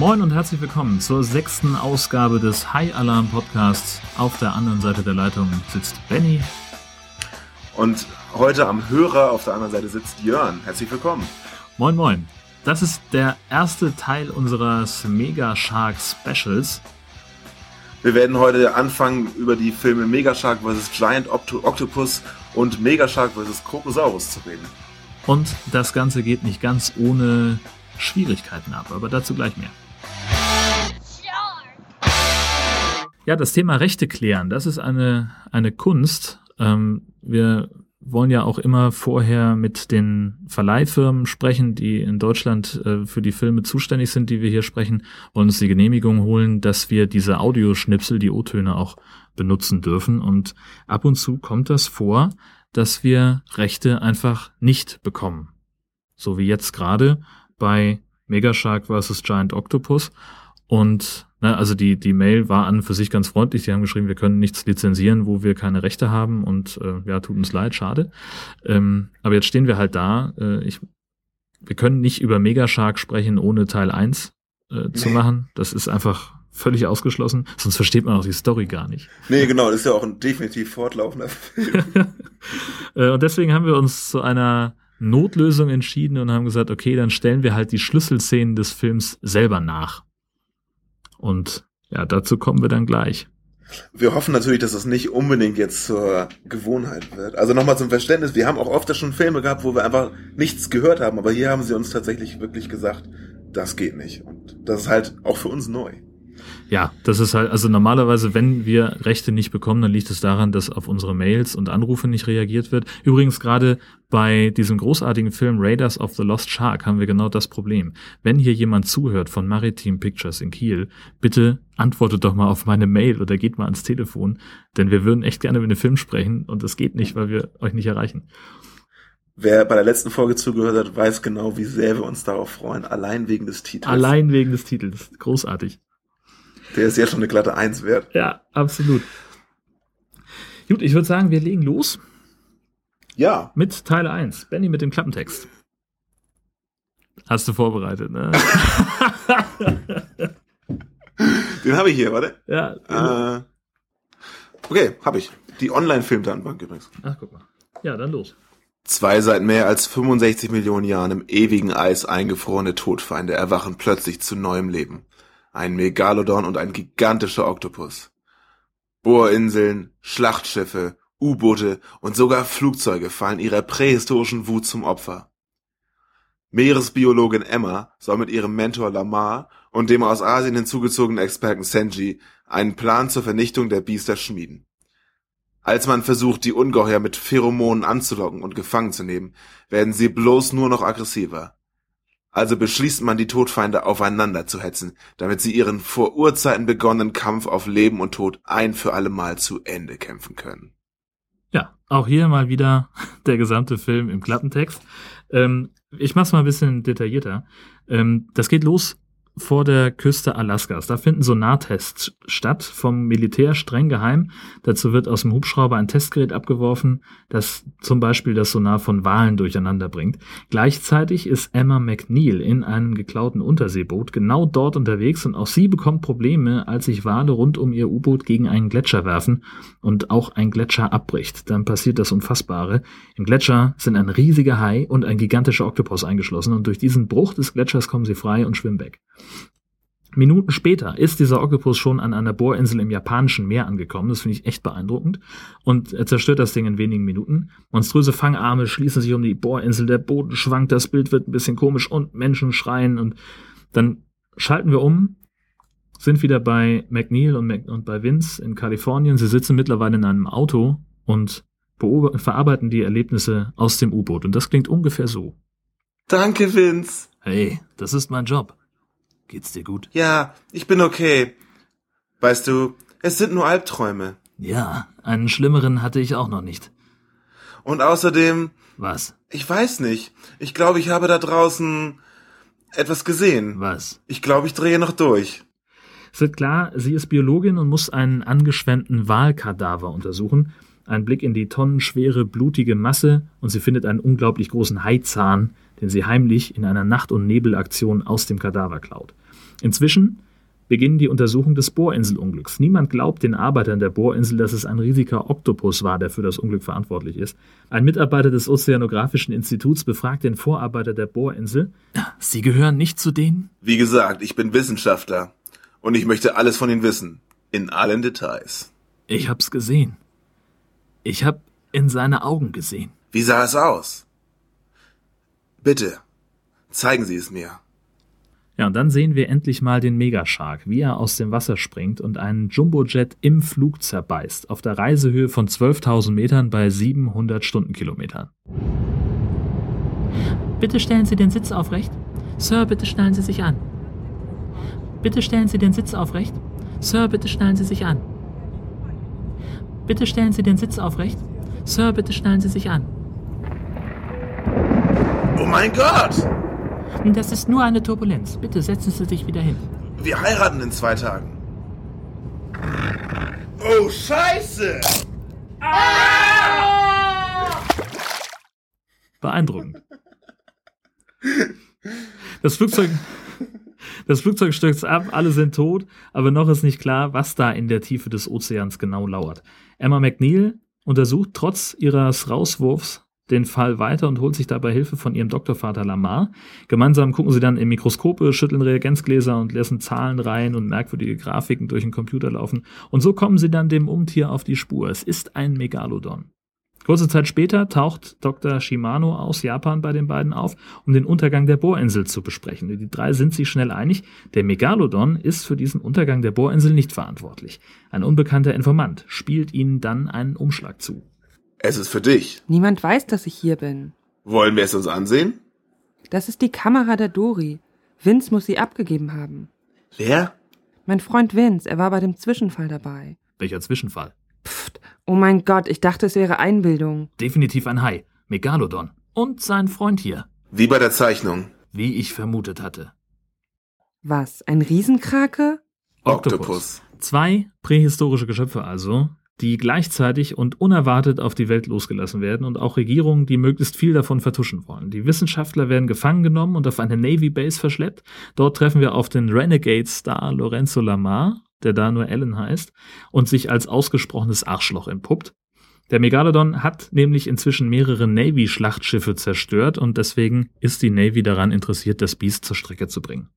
Moin und herzlich willkommen zur sechsten Ausgabe des High Alarm Podcasts. Auf der anderen Seite der Leitung sitzt Benny. Und heute am Hörer auf der anderen Seite sitzt Jörn. Herzlich willkommen. Moin, moin. Das ist der erste Teil unseres Mega Shark Specials. Wir werden heute anfangen, über die Filme Mega Shark vs. Giant Octopus und Mega Shark vs. Krokosaurus zu reden. Und das Ganze geht nicht ganz ohne Schwierigkeiten ab, aber dazu gleich mehr. Ja, das Thema Rechte klären, das ist eine, eine Kunst. Ähm, wir wollen ja auch immer vorher mit den Verleihfirmen sprechen, die in Deutschland äh, für die Filme zuständig sind, die wir hier sprechen, wollen uns die Genehmigung holen, dass wir diese Audioschnipsel, die O-Töne auch benutzen dürfen. Und ab und zu kommt das vor, dass wir Rechte einfach nicht bekommen. So wie jetzt gerade bei Megashark vs. Giant Octopus. Und ne, also die, die Mail war an für sich ganz freundlich. Die haben geschrieben, wir können nichts lizenzieren, wo wir keine Rechte haben. Und äh, ja, tut uns leid, schade. Ähm, aber jetzt stehen wir halt da. Äh, ich, wir können nicht über Megashark sprechen, ohne Teil 1 äh, zu machen. Das ist einfach völlig ausgeschlossen, sonst versteht man auch die Story gar nicht. Nee, genau, das ist ja auch ein definitiv fortlaufender Film. Äh, und deswegen haben wir uns zu einer Notlösung entschieden und haben gesagt, okay, dann stellen wir halt die Schlüsselszenen des Films selber nach. Und ja, dazu kommen wir dann gleich. Wir hoffen natürlich, dass das nicht unbedingt jetzt zur Gewohnheit wird. Also nochmal zum Verständnis, wir haben auch oft schon Filme gehabt, wo wir einfach nichts gehört haben, aber hier haben sie uns tatsächlich wirklich gesagt, das geht nicht. Und das ist halt auch für uns neu. Ja, das ist halt, also normalerweise, wenn wir Rechte nicht bekommen, dann liegt es daran, dass auf unsere Mails und Anrufe nicht reagiert wird. Übrigens gerade bei diesem großartigen Film Raiders of the Lost Shark haben wir genau das Problem. Wenn hier jemand zuhört von Maritime Pictures in Kiel, bitte antwortet doch mal auf meine Mail oder geht mal ans Telefon, denn wir würden echt gerne mit dem Film sprechen und es geht nicht, weil wir euch nicht erreichen. Wer bei der letzten Folge zugehört hat, weiß genau, wie sehr wir uns darauf freuen, allein wegen des Titels. Allein wegen des Titels. Großartig. Der ist ja schon eine glatte Eins wert. Ja, absolut. Gut, ich würde sagen, wir legen los. Ja. Mit Teil 1. Benny mit dem Klappentext. Hast du vorbereitet, ne? Den habe ich hier, warte. Ja. Äh, okay, habe ich. Die Online-Filmdatenbank übrigens. Ach, guck mal. Ja, dann los. Zwei seit mehr als 65 Millionen Jahren im ewigen Eis eingefrorene Todfeinde erwachen plötzlich zu neuem Leben ein Megalodon und ein gigantischer Oktopus. Bohrinseln, Schlachtschiffe, U-Boote und sogar Flugzeuge fallen ihrer prähistorischen Wut zum Opfer. Meeresbiologin Emma soll mit ihrem Mentor Lamar und dem aus Asien hinzugezogenen Experten Senji einen Plan zur Vernichtung der Biester schmieden. Als man versucht, die Ungeheuer mit Pheromonen anzulocken und gefangen zu nehmen, werden sie bloß nur noch aggressiver. Also beschließt man, die Todfeinde aufeinander zu hetzen, damit sie ihren vor Urzeiten begonnenen Kampf auf Leben und Tod ein für alle Mal zu Ende kämpfen können. Ja, auch hier mal wieder der gesamte Film im Klappentext. Ähm, ich mach's mal ein bisschen detaillierter. Ähm, das geht los vor der Küste Alaskas. Da finden Sonartests statt, vom Militär streng geheim. Dazu wird aus dem Hubschrauber ein Testgerät abgeworfen, das zum Beispiel das Sonar von Walen durcheinander bringt. Gleichzeitig ist Emma McNeil in einem geklauten Unterseeboot genau dort unterwegs und auch sie bekommt Probleme, als sich Wale rund um ihr U-Boot gegen einen Gletscher werfen und auch ein Gletscher abbricht. Dann passiert das Unfassbare. Im Gletscher sind ein riesiger Hai und ein gigantischer Oktopus eingeschlossen und durch diesen Bruch des Gletschers kommen sie frei und schwimmen weg. Minuten später ist dieser Oktopus schon an einer Bohrinsel im japanischen Meer angekommen. Das finde ich echt beeindruckend. Und er zerstört das Ding in wenigen Minuten. Monströse Fangarme schließen sich um die Bohrinsel. Der Boden schwankt, das Bild wird ein bisschen komisch und Menschen schreien. Und dann schalten wir um, sind wieder bei McNeil und, Mac und bei Vince in Kalifornien. Sie sitzen mittlerweile in einem Auto und verarbeiten die Erlebnisse aus dem U-Boot. Und das klingt ungefähr so. Danke, Vince. Hey, das ist mein Job. Geht's dir gut? Ja, ich bin okay. Weißt du, es sind nur Albträume. Ja, einen schlimmeren hatte ich auch noch nicht. Und außerdem. Was? Ich weiß nicht. Ich glaube, ich habe da draußen etwas gesehen. Was? Ich glaube, ich drehe noch durch. Es wird klar, sie ist Biologin und muss einen angeschwemmten Wahlkadaver untersuchen. Ein Blick in die tonnenschwere, blutige Masse und sie findet einen unglaublich großen Haizahn, den sie heimlich in einer Nacht- und Nebelaktion aus dem Kadaver klaut. Inzwischen beginnen die Untersuchungen des Bohrinselunglücks. Niemand glaubt den Arbeitern der Bohrinsel, dass es ein riesiger Oktopus war, der für das Unglück verantwortlich ist. Ein Mitarbeiter des Ozeanografischen Instituts befragt den Vorarbeiter der Bohrinsel. Sie gehören nicht zu denen? Wie gesagt, ich bin Wissenschaftler und ich möchte alles von Ihnen wissen. In allen Details. Ich hab's gesehen. Ich hab in seine Augen gesehen. Wie sah es aus? Bitte, zeigen Sie es mir. Ja, und dann sehen wir endlich mal den Megashark, wie er aus dem Wasser springt und einen Jumbojet im Flug zerbeißt, auf der Reisehöhe von 12.000 Metern bei 700 Stundenkilometern. Bitte stellen Sie den Sitz aufrecht. Sir, bitte schnallen Sie sich an. Bitte stellen Sie den Sitz aufrecht. Sir, bitte schnallen Sie sich an. Bitte stellen Sie den Sitz aufrecht. Sir, bitte schnallen Sie sich an. Oh mein Gott! Das ist nur eine Turbulenz. Bitte setzen Sie sich wieder hin. Wir heiraten in zwei Tagen. Oh, Scheiße! Beeindruckend. Das Flugzeug, das Flugzeug stürzt ab, alle sind tot, aber noch ist nicht klar, was da in der Tiefe des Ozeans genau lauert. Emma McNeil untersucht trotz ihres Rauswurfs den Fall weiter und holt sich dabei Hilfe von ihrem Doktorvater Lamar. Gemeinsam gucken sie dann in Mikroskope, schütteln Reagenzgläser und lassen Zahlenreihen und merkwürdige Grafiken durch den Computer laufen. Und so kommen sie dann dem Umtier auf die Spur. Es ist ein Megalodon. Kurze Zeit später taucht Dr. Shimano aus Japan bei den beiden auf, um den Untergang der Bohrinsel zu besprechen. Die drei sind sich schnell einig, der Megalodon ist für diesen Untergang der Bohrinsel nicht verantwortlich. Ein unbekannter Informant spielt ihnen dann einen Umschlag zu. Es ist für dich. Niemand weiß, dass ich hier bin. Wollen wir es uns ansehen? Das ist die Kamera der Dori. Vince muss sie abgegeben haben. Wer? Mein Freund Vince, er war bei dem Zwischenfall dabei. Welcher Zwischenfall? Pfft, oh mein Gott, ich dachte, es wäre Einbildung. Definitiv ein Hai. Megalodon. Und sein Freund hier. Wie bei der Zeichnung. Wie ich vermutet hatte. Was, ein Riesenkrake? Oktopus. Zwei prähistorische Geschöpfe also, die gleichzeitig und unerwartet auf die Welt losgelassen werden und auch Regierungen, die möglichst viel davon vertuschen wollen. Die Wissenschaftler werden gefangen genommen und auf eine Navy Base verschleppt. Dort treffen wir auf den Renegade-Star Lorenzo Lamar, der da nur Ellen heißt, und sich als ausgesprochenes Arschloch entpuppt. Der Megalodon hat nämlich inzwischen mehrere Navy-Schlachtschiffe zerstört und deswegen ist die Navy daran interessiert, das Biest zur Strecke zu bringen.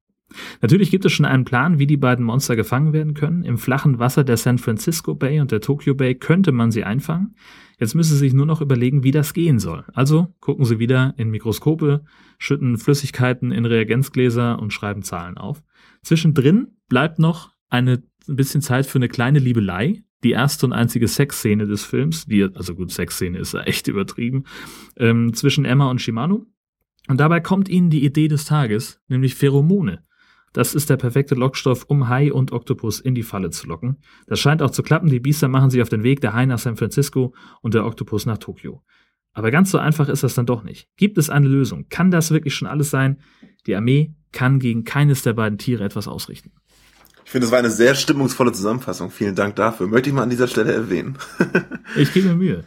Natürlich gibt es schon einen Plan, wie die beiden Monster gefangen werden können. Im flachen Wasser der San Francisco Bay und der Tokyo Bay könnte man sie einfangen. Jetzt müssen Sie sich nur noch überlegen, wie das gehen soll. Also gucken Sie wieder in Mikroskope, schütten Flüssigkeiten in Reagenzgläser und schreiben Zahlen auf. Zwischendrin bleibt noch eine ein bisschen Zeit für eine kleine Liebelei. Die erste und einzige Sexszene des Films, die, also gut, Sexszene ist echt übertrieben, ähm, zwischen Emma und Shimano. Und dabei kommt ihnen die Idee des Tages, nämlich Pheromone. Das ist der perfekte Lockstoff, um Hai und Oktopus in die Falle zu locken. Das scheint auch zu klappen. Die Biester machen sich auf den Weg, der Hai nach San Francisco und der Oktopus nach Tokio. Aber ganz so einfach ist das dann doch nicht. Gibt es eine Lösung? Kann das wirklich schon alles sein? Die Armee kann gegen keines der beiden Tiere etwas ausrichten. Ich finde, das war eine sehr stimmungsvolle Zusammenfassung. Vielen Dank dafür. Möchte ich mal an dieser Stelle erwähnen. ich gebe mir Mühe.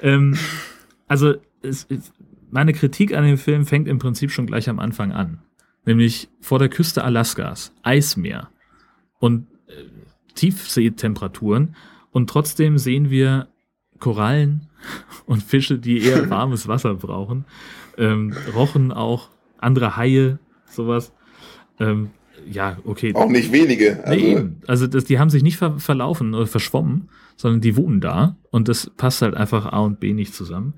Ähm, also, es, meine Kritik an dem Film fängt im Prinzip schon gleich am Anfang an nämlich vor der Küste Alaskas, Eismeer und äh, Tiefseetemperaturen und trotzdem sehen wir Korallen und Fische, die eher warmes Wasser brauchen, ähm, Rochen auch, andere Haie, sowas. Ähm, ja, okay. Auch nicht wenige. Also, nee, also das, die haben sich nicht ver verlaufen oder verschwommen, sondern die wohnen da und das passt halt einfach A und B nicht zusammen.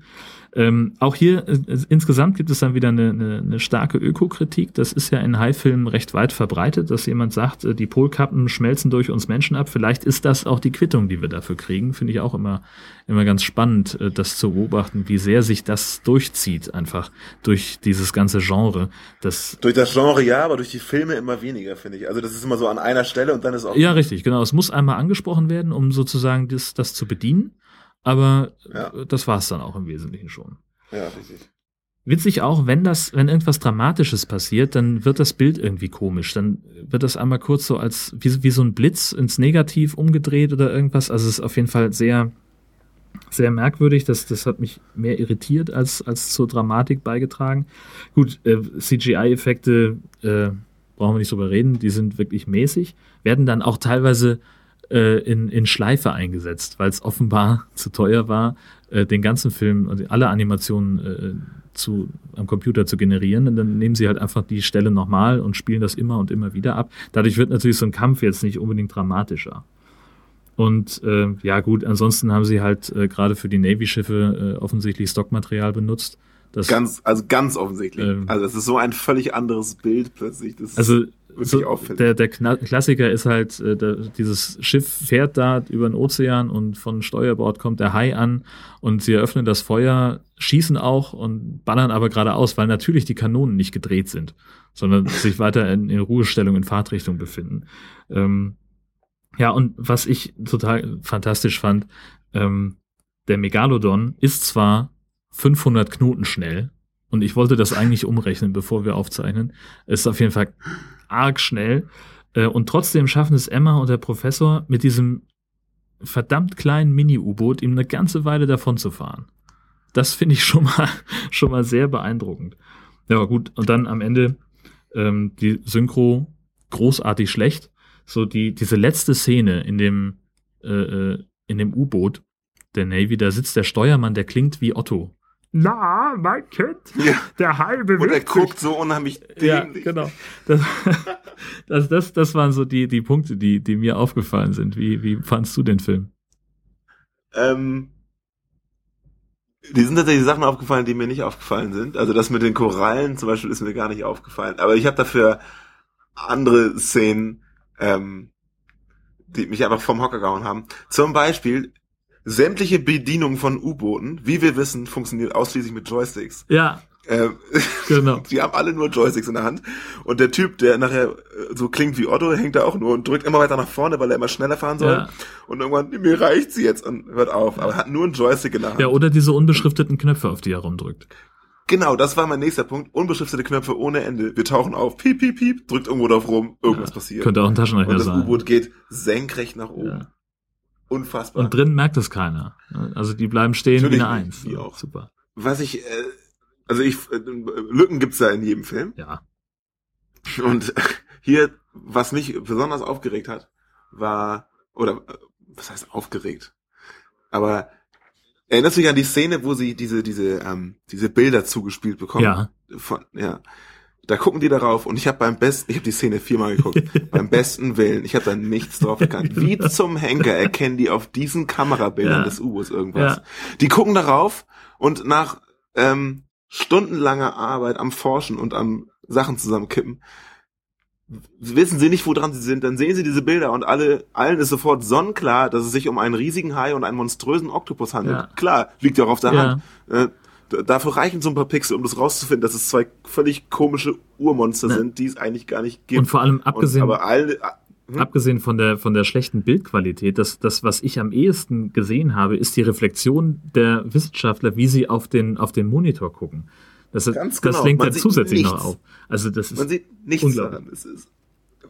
Ähm, auch hier äh, insgesamt gibt es dann wieder eine, eine, eine starke Ökokritik. Das ist ja in Haifilmen recht weit verbreitet, dass jemand sagt, äh, die Polkappen schmelzen durch uns Menschen ab. Vielleicht ist das auch die Quittung, die wir dafür kriegen. Finde ich auch immer, immer ganz spannend, äh, das zu beobachten, wie sehr sich das durchzieht, einfach durch dieses ganze Genre. Das durch das Genre ja, aber durch die Filme immer weniger, finde ich. Also das ist immer so an einer Stelle und dann ist auch. Ja, richtig, genau. Es muss einmal angesprochen werden, um sozusagen das, das zu bedienen. Aber ja. das war es dann auch im Wesentlichen schon. Ja, richtig. Witzig auch, wenn das, wenn irgendwas Dramatisches passiert, dann wird das Bild irgendwie komisch. Dann wird das einmal kurz so als wie, wie so ein Blitz ins Negativ umgedreht oder irgendwas. Also es ist auf jeden Fall sehr, sehr merkwürdig. Das, das hat mich mehr irritiert als, als zur Dramatik beigetragen. Gut, äh, CGI-Effekte, äh, brauchen wir nicht drüber reden, die sind wirklich mäßig, werden dann auch teilweise äh, in, in Schleife eingesetzt, weil es offenbar zu teuer war, äh, den ganzen Film und alle Animationen äh, zu, am Computer zu generieren. Und dann nehmen sie halt einfach die Stelle nochmal und spielen das immer und immer wieder ab. Dadurch wird natürlich so ein Kampf jetzt nicht unbedingt dramatischer. Und äh, ja gut, ansonsten haben sie halt äh, gerade für die Navy-Schiffe äh, offensichtlich Stockmaterial benutzt. Das, ganz, also ganz offensichtlich. Ähm, also es ist so ein völlig anderes Bild plötzlich. Das also so, der, der Klassiker ist halt, äh, der, dieses Schiff fährt da über den Ozean und von Steuerbord kommt der Hai an und sie eröffnen das Feuer, schießen auch und ballern aber geradeaus, weil natürlich die Kanonen nicht gedreht sind, sondern sich weiter in, in Ruhestellung in Fahrtrichtung befinden. Ähm, ja, und was ich total fantastisch fand, ähm, der Megalodon ist zwar 500 Knoten schnell, und ich wollte das eigentlich umrechnen, bevor wir aufzeichnen. Ist auf jeden Fall arg schnell. Äh, und trotzdem schaffen es Emma und der Professor mit diesem verdammt kleinen Mini-U-Boot ihm eine ganze Weile davon zu fahren. Das finde ich schon mal, schon mal sehr beeindruckend. Ja, gut. Und dann am Ende ähm, die Synchro großartig schlecht so die, diese letzte Szene in dem, äh, äh, in dem U-Boot der Navy, da sitzt der Steuermann, der klingt wie Otto. Na, mein Kind, ja. der Hai bewegt Und er guckt so unheimlich dämlich. Ja, genau. Das, das, das, das waren so die, die Punkte, die, die mir aufgefallen sind. Wie, wie fandst du den Film? Ähm, die sind tatsächlich Sachen aufgefallen, die mir nicht aufgefallen sind. Also das mit den Korallen zum Beispiel ist mir gar nicht aufgefallen. Aber ich habe dafür andere Szenen ähm, die mich einfach vom Hocker gehauen haben. Zum Beispiel sämtliche Bedienung von U-Booten, wie wir wissen, funktioniert ausschließlich mit Joysticks. Ja. Ähm, genau. Die haben alle nur Joysticks in der Hand. Und der Typ, der nachher äh, so klingt wie Otto, hängt da auch nur und drückt immer weiter nach vorne, weil er immer schneller fahren soll. Ja. Und irgendwann, mir reicht sie jetzt und hört auf. Aber er hat nur einen Joystick in der Hand. Ja, oder diese unbeschrifteten Knöpfe, auf die er rumdrückt. Genau, das war mein nächster Punkt. Unbeschriftete Knöpfe ohne Ende. Wir tauchen auf, piep, piep, piep, drückt irgendwo drauf rum, irgendwas ja, passiert. Könnte auch ein Taschenrechner sein. Und das U-Boot geht senkrecht nach oben. Ja. Unfassbar. Und drin merkt es keiner. Also die bleiben stehen Natürlich wie eine Eins. Die auch. Super. Was ich, äh, also ich, äh, Lücken gibt's da in jedem Film. Ja. Und hier, was mich besonders aufgeregt hat, war, oder, äh, was heißt aufgeregt? Aber Erinnerst du dich an die Szene, wo sie diese, diese, ähm, diese Bilder zugespielt bekommen? Ja. Von, ja. Da gucken die darauf und ich habe beim besten, ich habe die Szene viermal geguckt, beim besten Willen, ich habe da nichts drauf erkannt. Wie zum Henker erkennen die auf diesen Kamerabildern ja. des U-Boots irgendwas. Ja. Die gucken darauf und nach ähm, stundenlanger Arbeit am Forschen und am Sachen zusammenkippen, wissen sie nicht, woran sie sind, dann sehen sie diese Bilder und alle, allen ist sofort sonnenklar, dass es sich um einen riesigen Hai und einen monströsen Oktopus handelt. Ja. Klar, liegt ja auch auf der ja. Hand. Äh, dafür reichen so ein paar Pixel, um das rauszufinden, dass es zwei völlig komische Urmonster ja. sind, die es eigentlich gar nicht gibt. Und vor allem abgesehen, und, aber alle, hm? abgesehen von der, von der schlechten Bildqualität, das, das, was ich am ehesten gesehen habe, ist die Reflexion der Wissenschaftler, wie sie auf den, auf den Monitor gucken. Das, Ganz das genau. lenkt ja zusätzlich nichts. noch auf. Also das ist Man sieht nichts daran. Es ist,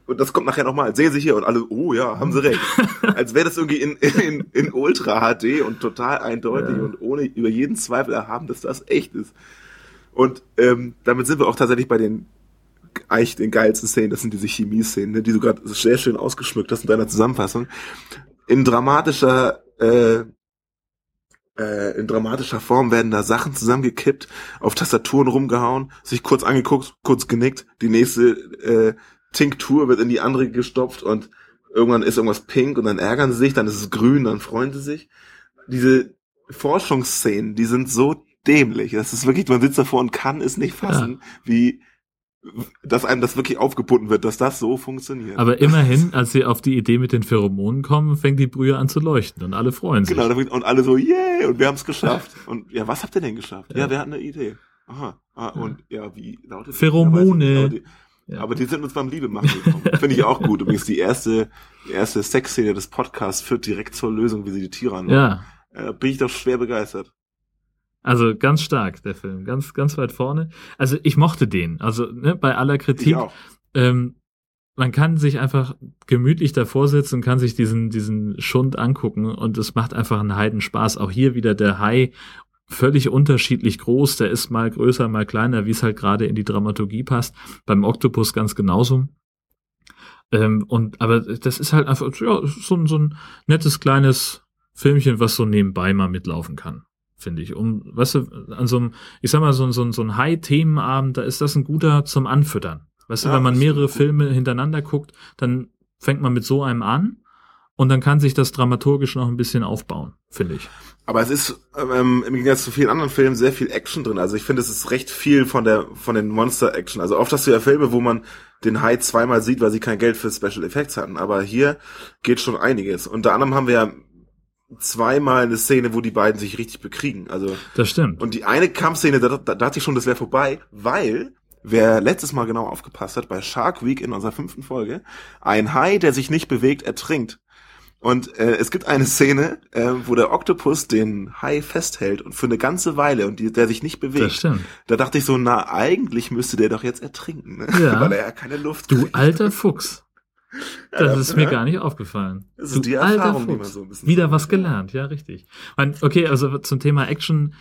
und das kommt nachher nochmal. Sehen Sie hier und alle, oh ja, haben Sie recht. Als wäre das irgendwie in, in, in Ultra HD und total eindeutig ja. und ohne über jeden Zweifel erhaben, dass das echt ist. Und ähm, damit sind wir auch tatsächlich bei den eigentlich den geilsten Szenen, das sind diese Chemie-Szenen, ne, die du gerade sehr schön ausgeschmückt hast in deiner Zusammenfassung. In dramatischer äh, äh, in dramatischer Form werden da Sachen zusammengekippt, auf Tastaturen rumgehauen, sich kurz angeguckt, kurz genickt, die nächste äh, Tinktur wird in die andere gestopft und irgendwann ist irgendwas pink und dann ärgern sie sich, dann ist es grün, dann freuen sie sich. Diese Forschungsszenen, die sind so dämlich. Das ist wirklich, man sitzt davor und kann es nicht fassen, ja. wie dass einem das wirklich aufgebunden wird, dass das so funktioniert. Aber immerhin, als sie auf die Idee mit den Pheromonen kommen, fängt die Brühe an zu leuchten und alle freuen sich. Genau, und alle so, yay, und wir haben es geschafft. Und ja, was habt ihr denn geschafft? Ja, ja wir hatten eine Idee. Aha. Ah, und ja, wie lautet Pheromone. Die, ja. aber die sind uns beim Liebe machen gekommen. Finde ich auch gut. Übrigens, die erste, die erste Sexszene des Podcasts führt direkt zur Lösung, wie sie die Tiere anmachen. Ja. Äh, bin ich doch schwer begeistert. Also ganz stark, der Film. Ganz, ganz weit vorne. Also ich mochte den. Also ne, bei aller Kritik. Ähm, man kann sich einfach gemütlich davor sitzen und kann sich diesen, diesen Schund angucken und es macht einfach einen Heidenspaß. Auch hier wieder der Hai völlig unterschiedlich groß. Der ist mal größer, mal kleiner, wie es halt gerade in die Dramaturgie passt. Beim Oktopus ganz genauso. Ähm, und aber das ist halt einfach ja, so, so ein nettes kleines Filmchen, was so nebenbei mal mitlaufen kann, finde ich. Um, weißt du, an so einem, ich sag mal, so, so, so ein High-Themenabend, da ist das ein guter zum Anfüttern. Weißt Ja, du, wenn man mehrere. Filme hintereinander guckt, dann fängt man mit so einem an und dann kann sich das dramaturgisch noch ein bisschen aufbauen, finde ich. Aber es ist ähm, im Gegensatz zu vielen anderen Filmen sehr viel Action drin. Also ich finde, es ist recht viel von der von den Monster-Action. Also oft hast du ja Filme, wo man den Hai zweimal sieht, weil sie kein Geld für Special Effects hatten. Aber hier geht schon einiges. Unter anderem haben wir ja zweimal eine Szene, wo die beiden sich richtig bekriegen. Also Das stimmt. und die eine Kampfszene, da, da, da dachte ich schon, das wäre vorbei, weil wer letztes Mal genau aufgepasst hat, bei Shark Week in unserer fünften Folge, ein Hai, der sich nicht bewegt, ertrinkt. Und äh, es gibt eine Szene, äh, wo der Oktopus den Hai festhält und für eine ganze Weile und die, der sich nicht das bewegt. stimmt. Da dachte ich so, na, eigentlich müsste der doch jetzt ertrinken, ne? Ja. weil er ja keine Luft Du kriegt. alter Fuchs. Ja, Das ist mir ja. gar nicht aufgefallen. Das du ist die Erfahrung, die man so ein bisschen Wieder was gelernt, ja, richtig. Man, okay, also zum Thema Action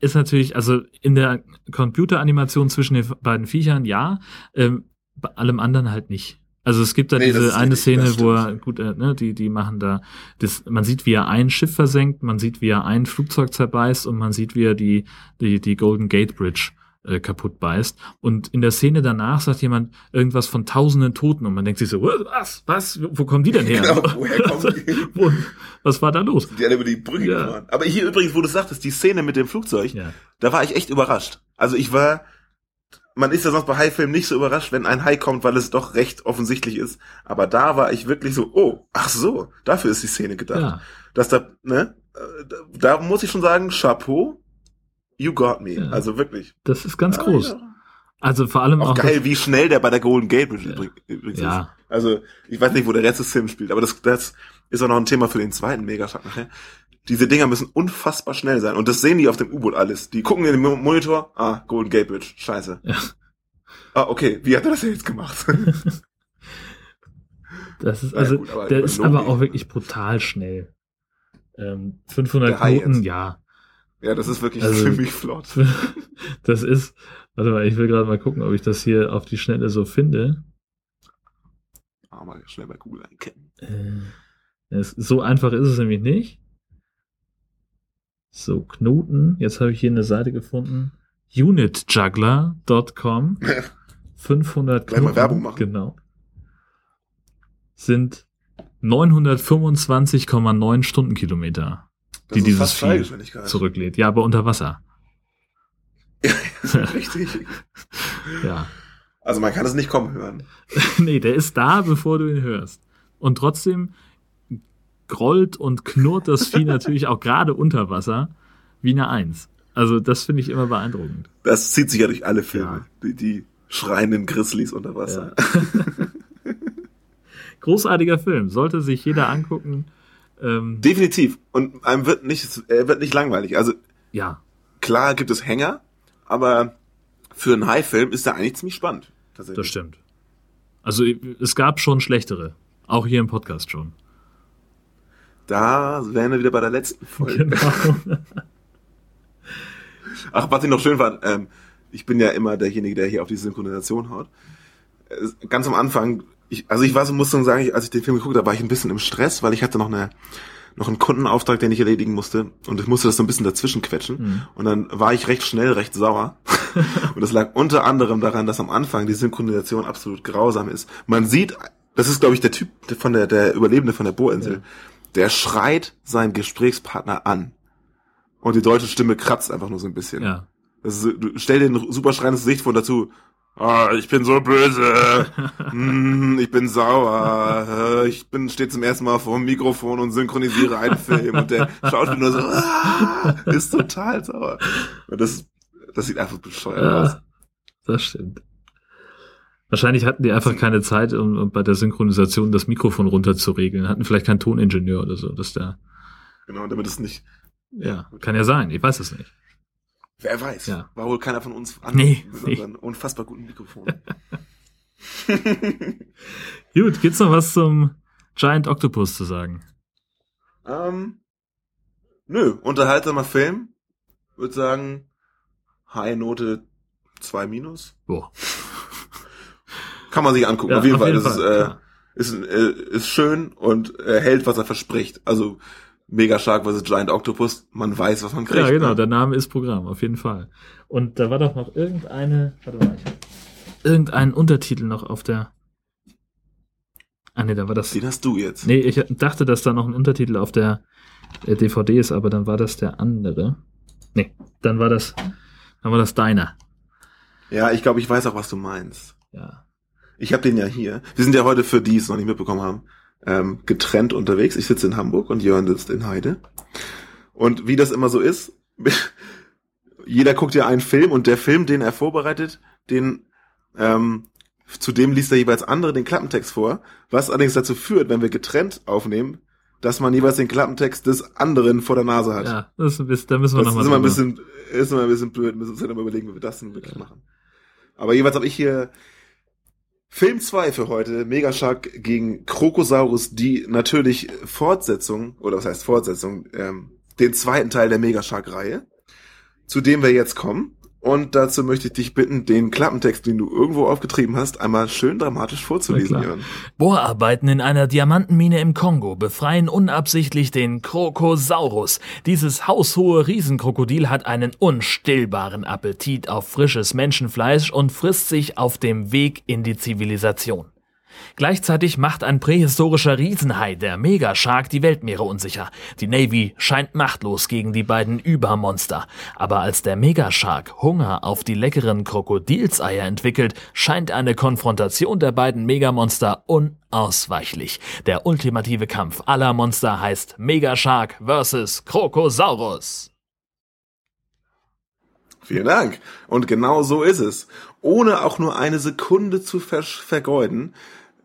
ist natürlich, also in der Computeranimation zwischen den beiden Viechern, ja, ähm, bei allem anderen halt nicht. Also es gibt da Nee, diese eine richtig, Szene, wo er, gut, äh, ne, die, die machen da, das, man sieht, wie er ein Schiff versenkt, man sieht, wie er ein Flugzeug zerbeißt und man sieht, wie er die, die, die Golden Gate Bridge äh, kaputt beißt. Und in der Szene danach sagt jemand irgendwas von tausenden Toten und man denkt sich so, was, was, wo kommen die denn her? Genau, woher kommen die? Wo, was war da los? Die alle über die Brücke Ja. gefahren. Aber hier übrigens, wo du sagtest, die Szene mit dem Flugzeug, Ja, da war ich echt überrascht. Also ich war, man ist ja sonst bei Hai-Filmen nicht so überrascht, wenn ein Hai kommt, weil es doch recht offensichtlich ist. Aber da war ich wirklich so, oh, ach so, dafür ist die Szene gedacht. ja, Dass da, ne, äh, da, muss ich schon sagen, Chapeau, you got me. Ja. Also wirklich. das ist ganz Ah, groß. ja. Also vor allem auch, Auch geil, wie schnell der bei der Golden Gate übrigens Ja. ist. Also, ich weiß nicht, wo der Rest des Films spielt, aber das, das ist auch noch ein Thema für den zweiten Megashark nachher. Diese Dinger müssen unfassbar schnell sein. Und das sehen die auf dem U-Boot alles. Die gucken in den Mo- Monitor, ah, Golden Gate Bridge, scheiße. Ja. Ah, okay, wie hat er das denn jetzt gemacht? das ist Ja, also, gut, aber der ist aber auch wirklich brutal schnell. Ähm, 500 Der Hai Knoten, ja. ja, das ist wirklich Also- ziemlich flott. Das ist, warte mal, ich will gerade mal gucken, ob ich das hier auf die Schnelle so finde. Ah, mal schnell bei Google einkennen. Äh, es, so einfach ist es nämlich nicht. So, Knoten. Jetzt habe ich hier eine Seite gefunden. Unitjuggler.com. 500 Gleich mal Knoten. Werbung machen. Genau. Sind 925,9 Stundenkilometer Das Die dieses Vieh zurücklädt. Ja, aber unter Wasser. Richtig. Ja. Also man kann es nicht kommen hören. nee, der ist da, bevor du ihn hörst. Und trotzdem grollt und knurrt das Vieh natürlich auch gerade unter Wasser wie eine Eins. Also das finde ich immer beeindruckend. Das zieht sich ja durch alle Filme. Ja. Die, die schreienden Grizzlies unter Wasser. Großartiger Film, sollte sich jeder angucken. Ähm, Definitiv. Und einem wird nicht, er wird nicht langweilig. Also ja, klar gibt es Hänger, aber für einen High-Film ist der eigentlich ziemlich spannend. das stimmt. Also es gab schon schlechtere. Auch hier im Podcast schon. Da wären wir wieder bei der letzten Folge. Genau. Ach, was ich noch schön fand, ähm, ich bin ja immer derjenige, der hier auf die Synchronisation haut. Äh, Ganz am Anfang, ich, also ich war so, muss sagen, ich, als ich den Film geguckt habe, war ich ein bisschen im Stress, weil ich hatte noch eine noch einen Kundenauftrag, den ich erledigen musste und ich musste das so ein bisschen dazwischen quetschen Mhm. und dann war ich recht schnell recht sauer und das lag unter anderem daran, dass am Anfang die Synchronisation absolut grausam ist. Man sieht, das ist glaube ich der Typ von der der Überlebende von der Bohrinsel, Ja. Der schreit seinen Gesprächspartner an und die deutsche Stimme kratzt einfach nur so ein bisschen. ja. Das ist, du stell dir ein super schreiendes Gesicht vor dazu. Ah, ich bin so böse. Hm, ich bin sauer. Ich bin stehe zum ersten Mal vor dem Mikrofon und synchronisiere einen Film und der Schauspieler nur so ah, ist total sauer. Und das, das sieht einfach bescheuert aus. Ja, das stimmt. Wahrscheinlich hatten die einfach keine Zeit, um, um bei der Synchronisation das Mikrofon runterzuregeln. Hatten vielleicht keinen Toningenieur oder so, dass der. Genau, damit es nicht. Ja, kann ja sein. Ich weiß es nicht. Wer weiß. Ja. War wohl keiner von uns an Nee, mit nee. unseren unfassbar guten Mikrofon. Gut, gibt's noch was zum Giant Octopus zu sagen? ähm, nö, unterhaltsamer Film. Würde sagen, High-Note 2 minus. Boah. Kann man sich angucken. Ja, auf jeden auf Fall. jeden das Fall, ist, äh, ist, äh, ist schön und äh, hält, was er verspricht. Also Mega Shark vs. Giant Octopus, man weiß, was man kriegt. Ja, genau, ne? der Name ist Programm, auf jeden Fall. Und da war doch noch irgendeine, warte mal, ich hab irgendein Untertitel noch auf der. Ah nee, da war das. Den hast du jetzt. Nee, ich dachte, dass da noch ein Untertitel auf der äh, DVD ist, aber dann war das der andere. Nee, dann war das, dann war das deiner. Ja, ich glaube, ich weiß auch, was du meinst. Ja. Ich habe den ja hier. Wir sind ja heute für die, die es noch nicht mitbekommen haben, ähm, getrennt unterwegs. Ich sitze in Hamburg und Jörn sitzt in Heide. Und wie das immer so ist, jeder guckt ja einen Film und der Film, den er vorbereitet, den ähm, zu dem liest er jeweils andere den Klappentext vor, was allerdings dazu führt, wenn wir getrennt aufnehmen, dass man jeweils den Klappentext des anderen vor der Nase hat. Ja, das ist ein bisschen, da müssen wir das nochmal ist immer ein bisschen, ist immer ein bisschen blöd, müssen uns dann immer überlegen, wie wir das denn wirklich machen. Aber jeweils habe ich hier Film 2 für heute, Megashark gegen Krokosaurus, die natürlich Fortsetzung, oder was heißt Fortsetzung, ähm, den zweiten Teil der Megashark-Reihe, zu dem wir jetzt kommen. Und dazu möchte ich dich bitten, den Klappentext, den du irgendwo aufgetrieben hast, einmal schön dramatisch vorzulesen. Jörn. Bohrarbeiten in einer Diamantenmine im Kongo befreien unabsichtlich den Krokosaurus. Dieses haushohe Riesenkrokodil hat einen unstillbaren Appetit auf frisches Menschenfleisch und frisst sich auf dem Weg in die Zivilisation. Gleichzeitig macht ein prähistorischer Riesenhai, der Megashark, die Weltmeere unsicher. Die Navy scheint machtlos gegen die beiden Übermonster. Aber als der Megashark Hunger auf die leckeren Krokodilseier entwickelt, scheint eine Konfrontation der beiden Megamonster unausweichlich. Der ultimative Kampf aller Monster heißt Megashark vs. Krokosaurus. Vielen Dank. Und genau so ist es. Ohne auch nur eine Sekunde zu versch- vergeuden,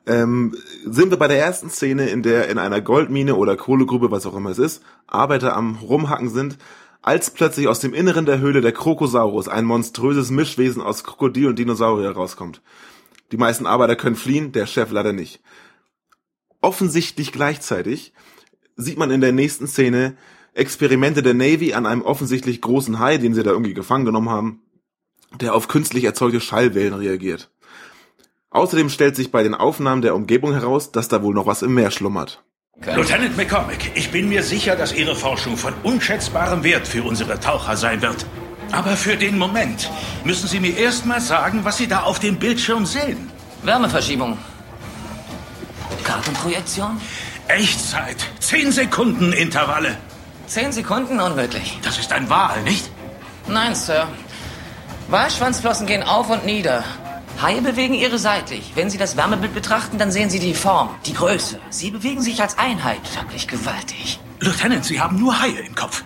ähm, sind wir bei der ersten Szene, in der in einer Goldmine oder Kohlegrube, was auch immer es ist, Arbeiter am Rumhacken sind, als plötzlich aus dem Inneren der Höhle der Krokosaurus ein monströses Mischwesen aus Krokodil und Dinosaurier rauskommt. Die meisten Arbeiter können fliehen, der Chef leider nicht. Offensichtlich gleichzeitig sieht man in der nächsten Szene Experimente der Navy an einem offensichtlich großen Hai, den sie da irgendwie gefangen genommen haben, der auf künstlich erzeugte Schallwellen reagiert. Außerdem stellt sich bei den Aufnahmen der Umgebung heraus, dass da wohl noch was im Meer schlummert. Lieutenant McCormick, ich bin mir sicher, dass Ihre Forschung von unschätzbarem Wert für unsere Taucher sein wird. Aber für den Moment müssen Sie mir erst mal sagen, was Sie da auf dem Bildschirm sehen. Wärmeverschiebung. Kartenprojektion? Echtzeit, 10 Sekunden Intervalle. Zehn Sekunden unmöglich. Das ist ein Wal, nicht? Nein, Sir. Walschwanzflossen gehen auf und nieder. Haie bewegen ihre seitlich. Wenn Sie das Wärmebild betrachten, dann sehen Sie die Form, die Größe. Sie bewegen sich als Einheit. Wirklich gewaltig. Lieutenant, Sie haben nur Haie im Kopf.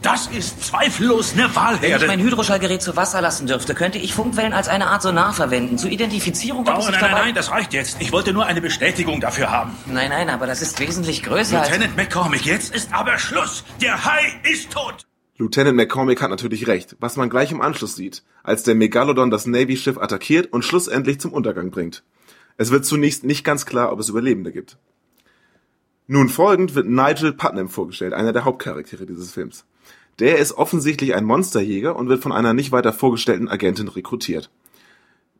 Das ist zweifellos eine Wenn ich Wahlherde. mein Hydroschallgerät zu Wasser lassen dürfte, könnte ich Funkwellen als eine Art Sonar verwenden. Zur Identifizierung Oh, nein, nein, nein, das reicht jetzt. Ich wollte nur eine Bestätigung dafür haben. Nein, nein, aber das ist wesentlich größer als... Lieutenant McCormick, jetzt ist aber Schluss. Der Hai ist tot. Lieutenant McCormick hat natürlich recht, was man gleich im Anschluss sieht, als der Megalodon das Navy-Schiff attackiert und schlussendlich zum Untergang bringt. Es wird zunächst nicht ganz klar, ob es Überlebende gibt. Nun folgend wird Nigel Putnam vorgestellt, einer der Hauptcharaktere dieses Films. Der ist offensichtlich ein Monsterjäger und wird von einer nicht weiter vorgestellten Agentin rekrutiert.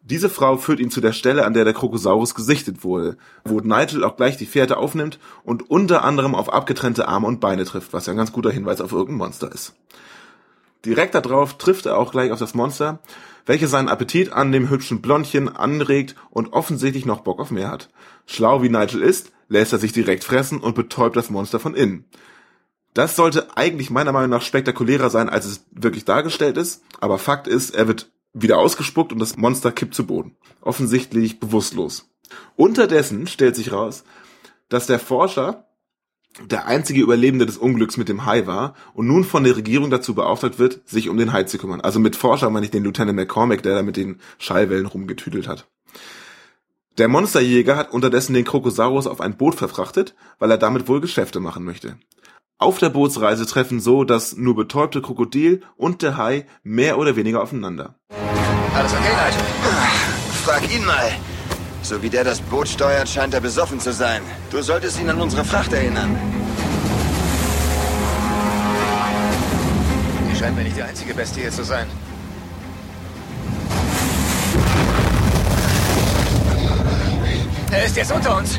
Diese Frau führt ihn zu der Stelle, an der der Krokosaurus gesichtet wurde, wo Nigel auch gleich die Fährte aufnimmt und unter anderem auf abgetrennte Arme und Beine trifft, was ja ein ganz guter Hinweis auf irgendein Monster ist. Direkt darauf trifft er auch gleich auf das Monster, welches seinen Appetit an dem hübschen Blondchen anregt und offensichtlich noch Bock auf mehr hat. Schlau wie Nigel ist, lässt er sich direkt fressen und betäubt das Monster von innen. Das sollte eigentlich meiner Meinung nach spektakulärer sein, als es wirklich dargestellt ist, aber Fakt ist, er wird wieder ausgespuckt und das Monster kippt zu Boden. Offensichtlich bewusstlos. Unterdessen stellt sich raus, dass der Forscher der einzige Überlebende des Unglücks mit dem Hai war und nun von der Regierung dazu beauftragt wird, sich um den Hai zu kümmern. Also mit Forscher meine ich den Lieutenant McCormick, der da mit den Schallwellen rumgetüdelt hat. Der Monsterjäger hat unterdessen den Krokosaurus auf ein Boot verfrachtet, weil er damit wohl Geschäfte machen möchte. Auf der Bootsreise treffen so das nur betäubte Krokodil und der Hai mehr oder weniger aufeinander. Alles okay, Nigel? Frag ihn mal. So wie der das Boot steuert, scheint er besoffen zu sein. Du solltest ihn an unsere Fracht erinnern. scheinen wir nicht die einzige Bestie hier zu sein. Er ist jetzt unter uns.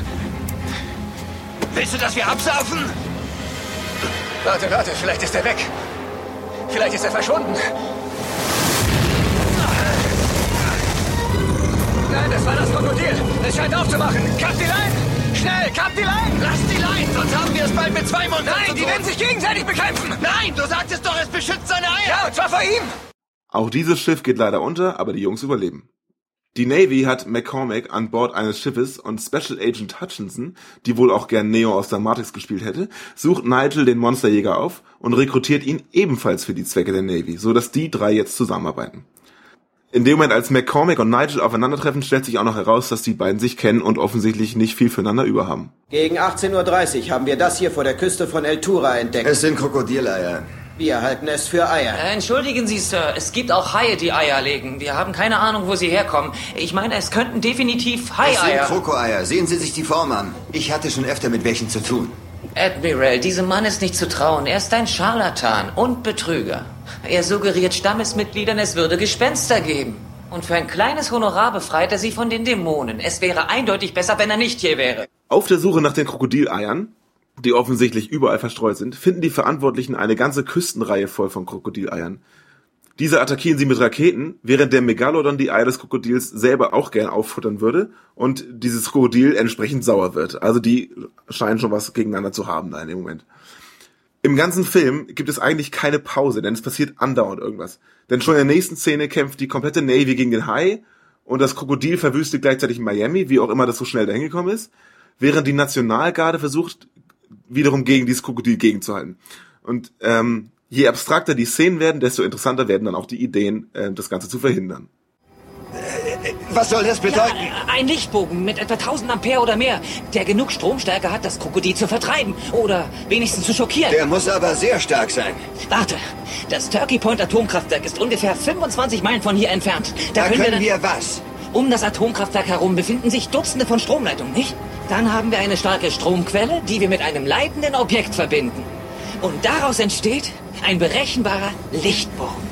Willst du, dass wir absaufen? Warte, warte, vielleicht ist er weg. Vielleicht ist er verschwunden. Nein, das war das Krokodil. Es scheint aufzumachen. Kapp die Leine! Schnell, kapp die Leine! Lass die Leine, sonst haben wir es bald mit zwei Munden. Nein, die werden sich gegenseitig bekämpfen. Nein, du sagtest doch, es beschützt seine Eier. Ja, und zwar vor ihm. Auch dieses Schiff geht leider unter, aber die Jungs überleben. Die Navy hat McCormack an Bord eines Schiffes und Special Agent Hutchinson, die wohl auch gern Neo aus der Matrix gespielt hätte, sucht Nigel den Monsterjäger auf und rekrutiert ihn ebenfalls für die Zwecke der Navy, so dass die drei jetzt zusammenarbeiten. In dem Moment, als McCormack und Nigel aufeinandertreffen, stellt sich auch noch heraus, dass die beiden sich kennen und offensichtlich nicht viel füreinander überhaben. Gegen 18.30 Uhr haben wir das hier vor der Küste von El Tura entdeckt. Es sind Krokodileier. Wir halten es für Eier. Äh, Entschuldigen Sie, Sir, es gibt auch Haie, die Eier legen. Wir haben keine Ahnung, wo sie herkommen. Ich meine, es könnten definitiv Es sind Haieier. Krokoeier. Sehen Sie sich die Form an. Ich hatte schon öfter mit welchen zu tun. Admiral, diesem Mann ist nicht zu trauen. Er ist ein Scharlatan und Betrüger. Er suggeriert Stammesmitgliedern, es würde Gespenster geben. Und für ein kleines Honorar befreit er sie von den Dämonen. Es wäre eindeutig besser, wenn er nicht hier wäre. Auf der Suche nach den Krokodileiern, die offensichtlich überall verstreut sind, finden die Verantwortlichen eine ganze Küstenreihe voll von Krokodileiern. Diese attackieren sie mit Raketen, während der Megalodon die Eier des Krokodils selber auch gern auffuttern würde und dieses Krokodil entsprechend sauer wird. Also die scheinen schon was gegeneinander zu haben da in dem Moment. Im ganzen Film gibt es eigentlich keine Pause, denn es passiert andauernd irgendwas. Denn schon in der nächsten Szene kämpft die komplette Navy gegen den Hai und das Krokodil verwüstet gleichzeitig Miami, wie auch immer das so schnell dahin gekommen ist, während die Nationalgarde versucht, wiederum gegen dieses Krokodil gegenzuhalten. Und ähm, je abstrakter die Szenen werden, desto interessanter werden dann auch die Ideen, äh, das Ganze zu verhindern. Was soll das bedeuten? Ein Lichtbogen mit etwa 1000 Ampere oder mehr, der genug Stromstärke hat, das Krokodil zu vertreiben oder wenigstens zu schockieren. Der muss aber sehr stark sein. Warte, das Turkey Point Atomkraftwerk ist ungefähr 25 Meilen von hier entfernt. Da können können wir, wir was? Um das Atomkraftwerk herum befinden sich Dutzende von Stromleitungen, nicht? Dann haben wir eine starke Stromquelle, die wir mit einem leitenden Objekt verbinden. Und daraus entsteht ein berechenbarer Lichtbogen.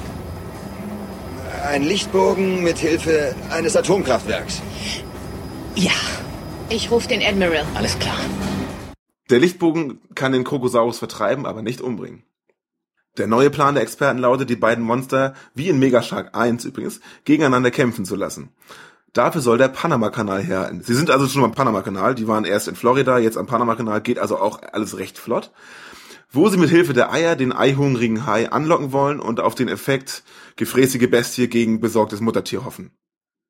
Ein Lichtbogen mit Hilfe eines Atomkraftwerks. Ja, Ich rufe den Admiral. alles klar. Der Lichtbogen kann den Krokosaurus vertreiben, aber nicht umbringen. Der neue Plan der Experten lautet, die beiden Monster, wie in Megashark 1 übrigens, gegeneinander kämpfen zu lassen. Dafür soll der Panama-Kanal her. Sie sind also schon am Panama-Kanal, die waren erst in Florida, jetzt am Panama-Kanal, geht also auch alles recht flott. Wo sie mit Hilfe der Eier den eihungrigen Hai anlocken wollen und auf den Effekt gefräßige Bestie gegen besorgtes Muttertier hoffen.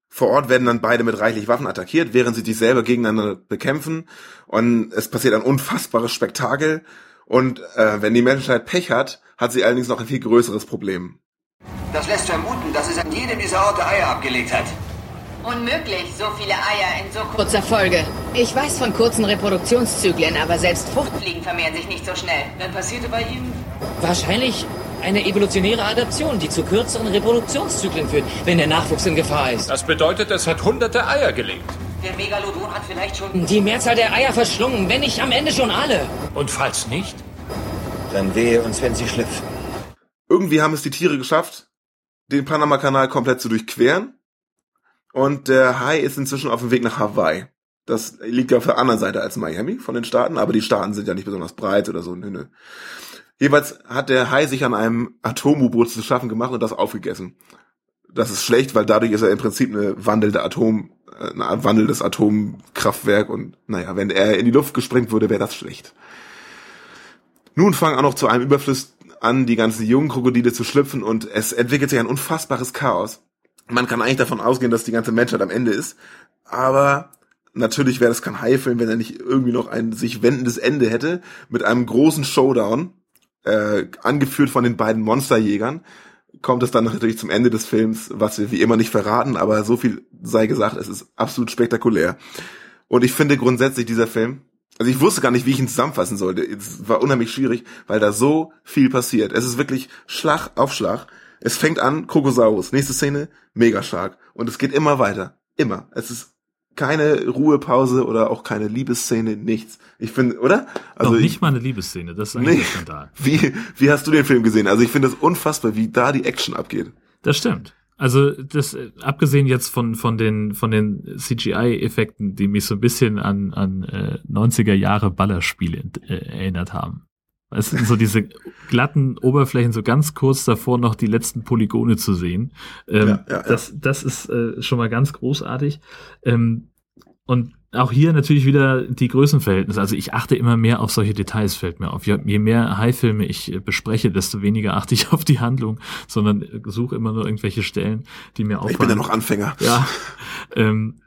Vor Ort werden dann beide mit reichlich Waffen attackiert, während sie sich selber gegeneinander bekämpfen. Und es passiert ein unfassbares Spektakel. Und äh, wenn die Menschheit Pech hat, hat sie allerdings noch ein viel größeres Problem. Das lässt vermuten, dass es an jedem dieser Orte Eier abgelegt hat. Unmöglich, so viele Eier in so kurzer Folge. Ich weiß von kurzen Reproduktionszyklen, aber selbst Fruchtfliegen vermehren sich nicht so schnell. Dann passierte bei ihm wahrscheinlich eine evolutionäre Adaption, die zu kürzeren Reproduktionszyklen führt, wenn der Nachwuchs in Gefahr ist. Das bedeutet, es hat hunderte Eier gelegt. Der Megalodon hat vielleicht schon die Mehrzahl der Eier verschlungen, wenn nicht am Ende schon alle. Und falls nicht? Dann wehe uns, wenn sie schlüpfen. Irgendwie haben es die Tiere geschafft, den Panama-Kanal komplett zu durchqueren. Und der Hai ist inzwischen auf dem Weg nach Hawaii. Das liegt auf der anderen Seite als Miami von den Staaten, aber die Staaten sind ja nicht besonders breit oder so. Nö, nö. Jeweils hat der Hai sich an einem Atom-U-Boot zu schaffen gemacht und das aufgegessen. Das ist schlecht, weil dadurch ist er im Prinzip eine wandelnde Atom, äh, ein wandelndes Atomkraftwerk und naja, wenn er in die Luft gesprengt würde, wäre das schlecht. Nun fangen auch noch zu einem Überfluss an, die ganzen jungen Krokodile zu schlüpfen und es entwickelt sich ein unfassbares Chaos. Man kann eigentlich davon ausgehen, dass die ganze Menschheit am Ende ist, aber natürlich wäre das kein Haifilm, wenn er nicht irgendwie noch ein sich wendendes Ende hätte, mit einem großen Showdown, äh, angeführt von den beiden Monsterjägern, kommt es dann natürlich zum Ende des Films, was wir wie immer nicht verraten, aber so viel sei gesagt, es ist absolut spektakulär. Und ich finde grundsätzlich dieser Film, also ich wusste gar nicht, wie ich ihn zusammenfassen sollte. Es war unheimlich schwierig, weil da so viel passiert. Es ist wirklich Schlag auf Schlag. Es fängt an, Krokosaurus. Nächste Szene, Megashark. Und es geht immer weiter. Immer. Es ist keine Ruhepause oder auch keine Liebesszene, nichts. Ich finde, oder? Also ich- nicht mal eine Liebesszene, das ist eigentlich Nee. ein Skandal. Wie, wie hast du den Film gesehen? Also ich finde es unfassbar, wie da die Action abgeht. Das stimmt. Also das abgesehen jetzt von von den von den CGI-Effekten, die mich so ein bisschen an an äh, 90er Jahre Ballerspiele äh, erinnert haben. Es sind so diese glatten Oberflächen, so ganz kurz davor noch die letzten Polygone zu sehen. Ähm, Ja, ja, ja. Das, das ist äh, schon mal ganz großartig. Ähm, und auch hier natürlich wieder die Größenverhältnisse. Also ich achte immer mehr auf solche Details, fällt mir auf. Je mehr High-Filme ich äh, bespreche, desto weniger achte ich auf die Handlung, sondern äh, suche immer nur irgendwelche Stellen, die mir auffallen. Ich bin ja noch Anfänger. Ja. ähm,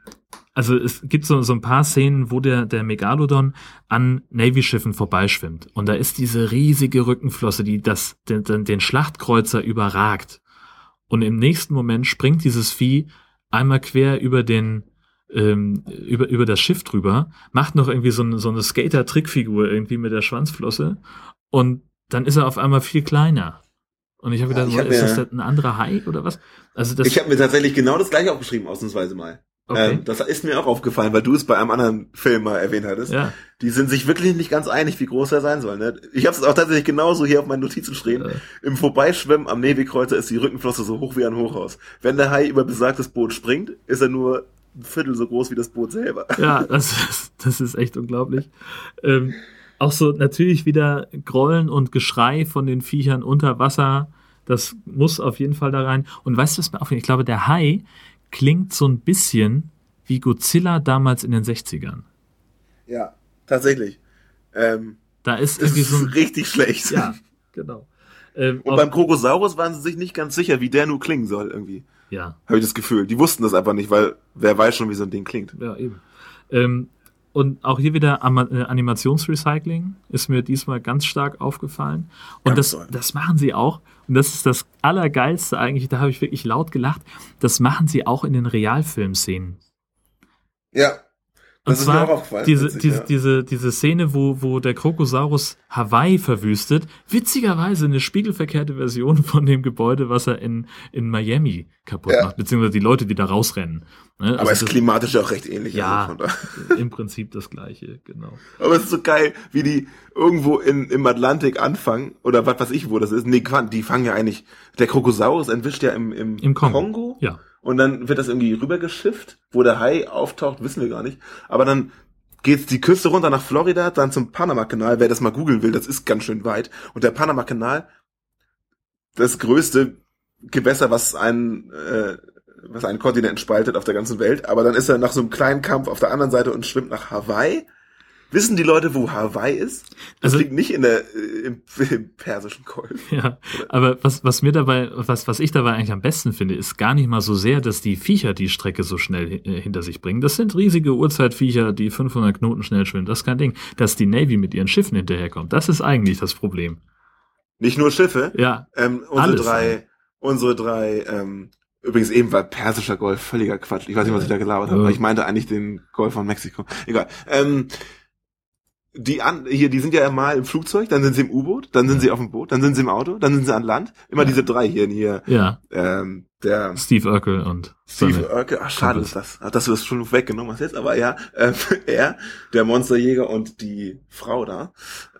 also es gibt so, so ein paar Szenen, wo der, der Megalodon an Navy-Schiffen vorbeischwimmt. Und da ist diese riesige Rückenflosse, die das, den, den, Schlachtkreuzer überragt. Und im nächsten Moment springt dieses Vieh einmal quer über den, ähm, über, über das Schiff drüber, macht noch irgendwie so, eine so eine Skater-Trickfigur irgendwie mit der Schwanzflosse und dann ist er auf einmal viel kleiner. Und ich habe Ja, gedacht, ich hab ist mir- das ein anderer Hai oder was? Also das, ich habe mir tatsächlich genau das gleiche aufgeschrieben, ausnahmsweise mal. Okay. Ähm, das ist mir auch aufgefallen, weil du es bei einem anderen Film mal erwähnt hattest. ja. Die sind sich wirklich nicht ganz einig, wie groß er sein soll. Ne? Ich habe es auch tatsächlich genauso hier auf meinen Notizen stehen. Äh. Im Vorbeischwimmen am Navy-Kreuzer ist die Rückenflosse so hoch wie ein Hochhaus. Wenn der Hai über besagtes Boot springt, ist er nur ein Viertel so groß wie das Boot selber. Ja, das ist, das ist echt unglaublich. Ähm, auch so natürlich wieder Grollen und Geschrei von den Viechern unter Wasser. Das muss auf jeden Fall da rein. Und weißt du, was mir aufgefallen ist? Ich glaube, der Hai klingt so ein bisschen wie Godzilla damals in den 60ern. Ja, tatsächlich. Ähm, Da ist das irgendwie ist so ein. richtig schlecht. Ja, genau. Ähm, Und beim Krokosaurus waren sie sich nicht ganz sicher, wie der nur klingen soll irgendwie. ja, Habe ich das Gefühl. Die wussten das einfach nicht, weil wer weiß schon, wie so ein Ding klingt. ja, eben. Ähm, und auch hier wieder äh, Animationsrecycling ist mir diesmal ganz stark aufgefallen. Und Ganz das, toll. das machen sie auch. Und das ist das Allergeilste eigentlich. Da habe ich wirklich laut gelacht. Das machen sie auch in den Realfilmszenen. Ja. Und zwar diese, Witzig, diese, ja. diese, diese Szene, wo, wo der Krokosaurus Hawaii verwüstet, witzigerweise eine spiegelverkehrte Version von dem Gebäude, was er in, in Miami kaputt Ja. macht, beziehungsweise die Leute, die da rausrennen. Ne? Aber Also es ist das- klimatisch auch recht ähnlich. Ja, Also im Prinzip das gleiche, genau. Aber es ist so geil, wie die irgendwo in, im Atlantik anfangen, oder was weiß ich, wo das ist. Nee, die fangen ja eigentlich, der Krokosaurus entwischt ja im, im, Im Kongo. Ja. Und dann wird das irgendwie rübergeschifft, wo der Hai auftaucht, wissen wir gar nicht. Aber dann geht's die Küste runter nach Florida, dann zum Panama-Kanal. Wer das mal googeln will, das ist ganz schön weit. Und der Panama-Kanal, das größte Gewässer, was einen, äh, was einen Kontinent spaltet auf der ganzen Welt. Aber dann ist er nach so einem kleinen Kampf auf der anderen Seite und schwimmt nach Hawaii. Wissen die Leute, wo Hawaii ist? Das Also- liegt nicht in der, äh, im, im persischen Golf. Ja, aber was, was mir dabei, was, was ich dabei eigentlich am besten finde, ist gar nicht mal so sehr, dass die Viecher die Strecke so schnell äh, hinter sich bringen. Das sind riesige Urzeitviecher, die 500 Knoten schnell schwimmen. Das ist kein Ding. Dass die Navy mit ihren Schiffen hinterherkommt, das ist eigentlich das Problem. Nicht nur Schiffe, Ja, Ähm, unsere Alles drei, unsere drei, ähm, übrigens eben war persischer Golf völliger Quatsch. Ich weiß nicht, was ich da gelabert habe, Ja. aber ich meinte eigentlich den Golf von Mexiko. Egal. Ähm, die an, hier, die sind ja mal im Flugzeug, dann sind sie im U-Boot, dann sind sie auf dem Boot, dann sind sie im Auto, dann sind sie an Land. Immer Ja. diese drei hier, hier, ja, ähm, der Steve Urkel und Steve seine- Urkel, ach schade ist das, Ach, dass du das schon weggenommen hast jetzt, aber ja, ähm, er, der Monsterjäger und die Frau da,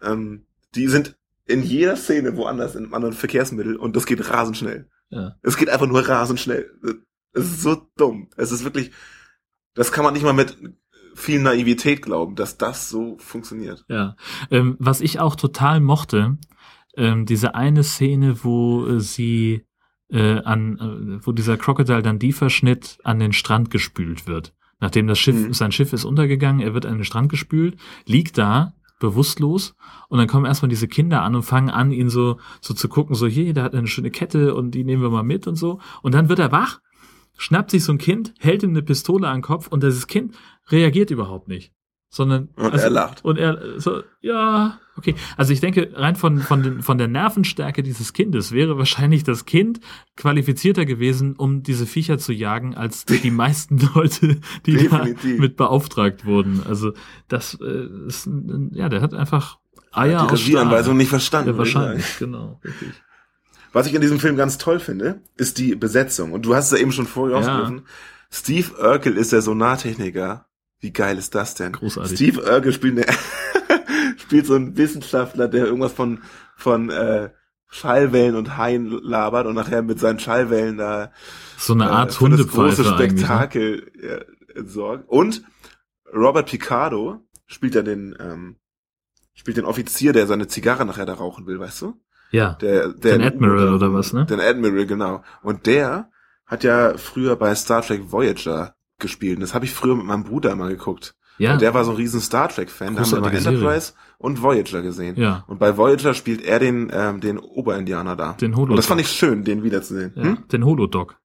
ähm, die sind in jeder Szene woanders, in einem anderen Verkehrsmittel und das geht rasend schnell. Ja. Es geht einfach nur rasend schnell. Es ist so dumm. Es ist wirklich, das kann man nicht mal mit viel Naivität glauben, dass das so funktioniert. Ja, ähm, was ich auch total mochte, ähm, diese eine Szene, wo äh, sie äh, an, äh, wo dieser Crocodile dann die Verschnitt an den Strand gespült wird. Nachdem das Schiff, Mhm. sein Schiff ist untergegangen, er wird an den Strand gespült, liegt da bewusstlos und dann kommen erstmal diese Kinder an und fangen an, ihn so, so zu gucken, so hier, der hat eine schöne Kette und die nehmen wir mal mit und so. Und dann wird er wach, schnappt sich so ein Kind, hält ihm eine Pistole an den Kopf und dieses Kind reagiert überhaupt nicht. Sondern also Und er lacht. Und er so, ja, okay. Also ich denke, rein von, von, den, von der Nervenstärke dieses Kindes wäre wahrscheinlich das Kind qualifizierter gewesen, um diese Viecher zu jagen, als die meisten Leute, die da mit beauftragt wurden. Also das äh, ist, ja, der hat einfach Eier die aus Regieanweisung nicht verstanden. Ja, würde ich sagen. wahrscheinlich, genau, richtig. Was ich in diesem Film ganz toll finde, ist die Besetzung. Und du hast es ja eben schon vorher Ja. Steve Urkel ist der Sonartechniker. Wie geil ist das denn? Großartig. Steve Urkel spielt, eine spielt so einen Wissenschaftler, der irgendwas von, von äh, Schallwellen und Haien labert und nachher mit seinen Schallwellen da So eine Art äh, für das Hundepfeife große. Ne? Spektakel äh, entsorgt. Und Robert Picardo spielt ja den, ähm, spielt den Offizier, der seine Zigarre nachher da rauchen will, weißt du? Ja. Der, der Den Admiral oder was, ne? Den Admiral, genau. Und der hat ja früher bei Star Trek Voyager gespielt. Und das habe ich früher mit meinem Bruder immer geguckt. Ja. Und der war so ein riesen Star Trek-Fan. Da haben wir immer Enterprise und Voyager gesehen. Ja. Und bei Voyager spielt er den, ähm, den Oberindianer da. Den Holo. Und das fand ich schön, den wiederzusehen. ja, Hm? Den Holodoc.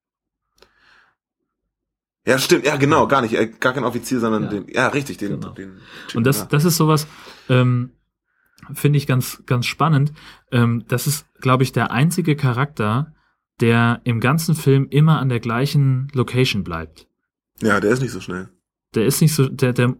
Ja, stimmt. Ja, genau. Gar nicht. äh, Gar kein Offizier, sondern Ja. den, ja, richtig, den, Genau. den Typen, Und das, ja. das ist sowas, ähm, finde ich ganz, ganz spannend. Ähm, das ist, glaube ich, der einzige Charakter, der im ganzen Film immer an der gleichen Location bleibt. Ja, der ist nicht so schnell. Der ist nicht so, der, der,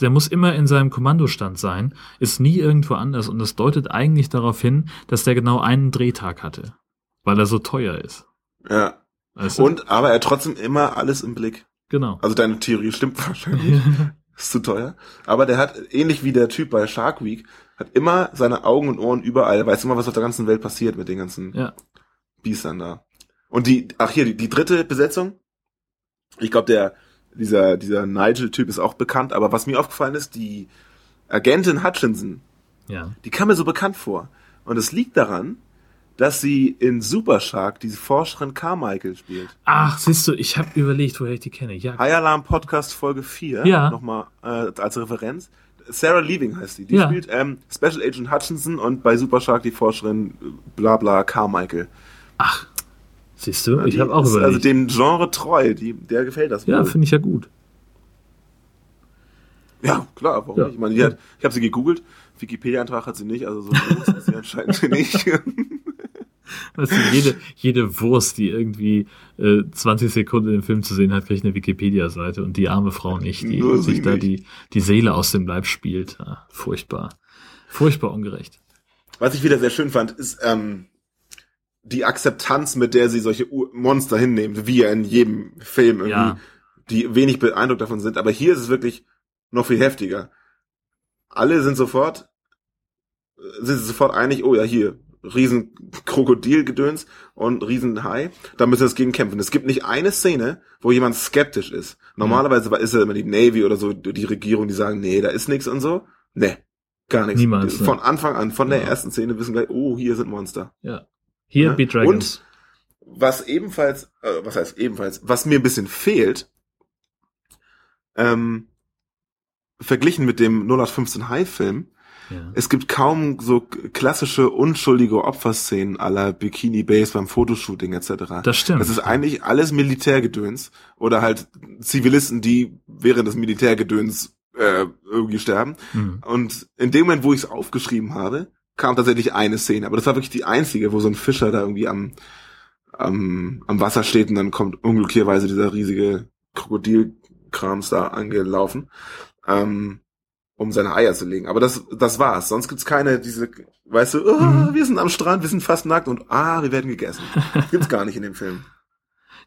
der muss immer in seinem Kommandostand sein, ist nie irgendwo anders und das deutet eigentlich darauf hin, dass der genau einen Drehtag hatte, weil er so teuer ist. Ja. Weißt du? Und, aber er hat trotzdem immer alles im Blick. genau. Also deine Theorie stimmt wahrscheinlich. Ist zu teuer. Aber der hat, ähnlich wie der Typ bei Shark Week, hat immer seine Augen und Ohren überall, weiß immer, was auf der ganzen Welt passiert mit den ganzen Ja. Biestern da. Und die, ach hier, die, die dritte Besetzung. Ich glaube, der, dieser, dieser Nigel-Typ ist auch bekannt, aber was mir aufgefallen ist, die Agentin Hutchinson, Ja. die kam mir so bekannt vor. Und es liegt daran, dass sie in Super Shark diese Forscherin Carmichael spielt. Ach, siehst du, ich habe überlegt, woher ich die kenne. Ja. High Alarm Podcast Folge 4, Ja. nochmal äh, als Referenz. Sarah Leaving heißt die. Die Ja. spielt ähm, Special Agent Hutchinson und bei Super Shark die Forscherin äh, bla bla Carmichael. Ach, siehst du, ich Die habe auch ist überlegt. Also dem Genre treu, die, der gefällt das ja, finde ich ja gut. Ja, klar, warum Ja. nicht? Ich meine, hat, ich habe sie gegoogelt, Wikipedia-Eintrag hat sie nicht, also so groß ist sie anscheinend nicht. Weißt du, jede, jede Wurst, die irgendwie äh, 20 Sekunden im Film zu sehen hat, kriegt eine Wikipedia-Seite und die arme Frau nicht, die Nur sich da nicht. die, die Seele aus dem Leib spielt. Ja, furchtbar. Furchtbar ungerecht. Was ich wieder sehr schön fand, ist ähm, die Akzeptanz, mit der sie solche Monster hinnehmen, wie ja in jedem Film irgendwie, Ja. die wenig beeindruckt davon sind. Aber hier ist es wirklich noch viel heftiger. Alle sind sofort, äh, sind sofort einig, oh ja, hier, riesen Krokodilgedöns und riesen Hai, da müssen wir das gegen kämpfen. Es gibt nicht eine Szene, wo jemand skeptisch ist. Normalerweise ist ja immer die Navy oder so, die Regierung, die sagen, nee, da ist nichts und so. Nee, gar nichts. Niemals, ne? Von Anfang an, von der Ja. ersten Szene wissen gleich, oh, hier sind Monster. Ja. Hier Ja. Be Dragons. Und was ebenfalls, äh, was heißt ebenfalls, was mir ein bisschen fehlt, ähm, verglichen mit dem 0815 High-Film, ja. es gibt kaum so klassische unschuldige Opferszenen aller Bikini Base beim Fotoshooting etc. Das stimmt. Das ist eigentlich alles Militärgedöns oder halt Zivilisten, die während des Militärgedöns äh, irgendwie sterben. Hm. Und in dem Moment, wo ich es aufgeschrieben habe, kam tatsächlich eine Szene. Aber das war wirklich die einzige, wo so ein Fischer da irgendwie am, am, am Wasser steht und dann kommt unglücklicherweise dieser riesige Krokodilkrams da angelaufen, ähm, um seine Eier zu legen. Aber das, das war's. Sonst gibt's keine, diese, weißt du, oh, wir sind am Strand, wir sind fast nackt und ah, wir werden gegessen. Gibt's gar nicht in dem Film.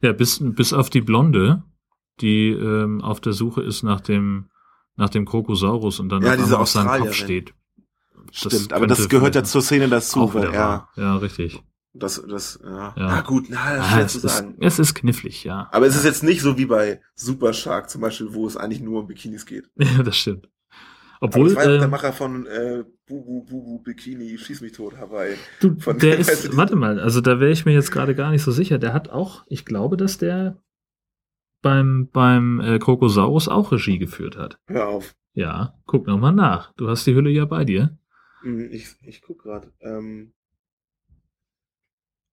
Ja, bis, bis auf die Blonde, die ähm, auf der Suche ist nach dem, nach dem Krokosaurus und dann Ja, auf auf seinem Kopf steht. Stimmt, aber das gehört ja zur Szene dazu, weil er, wahr. Ja, richtig. das, das, ja, Ja. na gut, na, Ah, schwer es, zu ist, sagen. es ist knifflig, ja. Aber es ist jetzt nicht so wie bei Super Shark zum Beispiel, wo es eigentlich nur um Bikinis geht. Ja, das stimmt. Aber Obwohl, das war ja auch der ähm, Macher von äh, Bubu Bubu Bikini Schieß mich tot Hawaii. du, von- der du, ist, die- warte mal, also da wäre ich mir jetzt gerade gar nicht so sicher. Der hat auch, ich glaube, dass der beim, beim äh, Krokosaurus auch Regie geführt hat. Hör auf. Ja, guck noch mal nach. Du hast die Hülle ja bei dir. Hm, Ich, ich guck gerade. Ähm,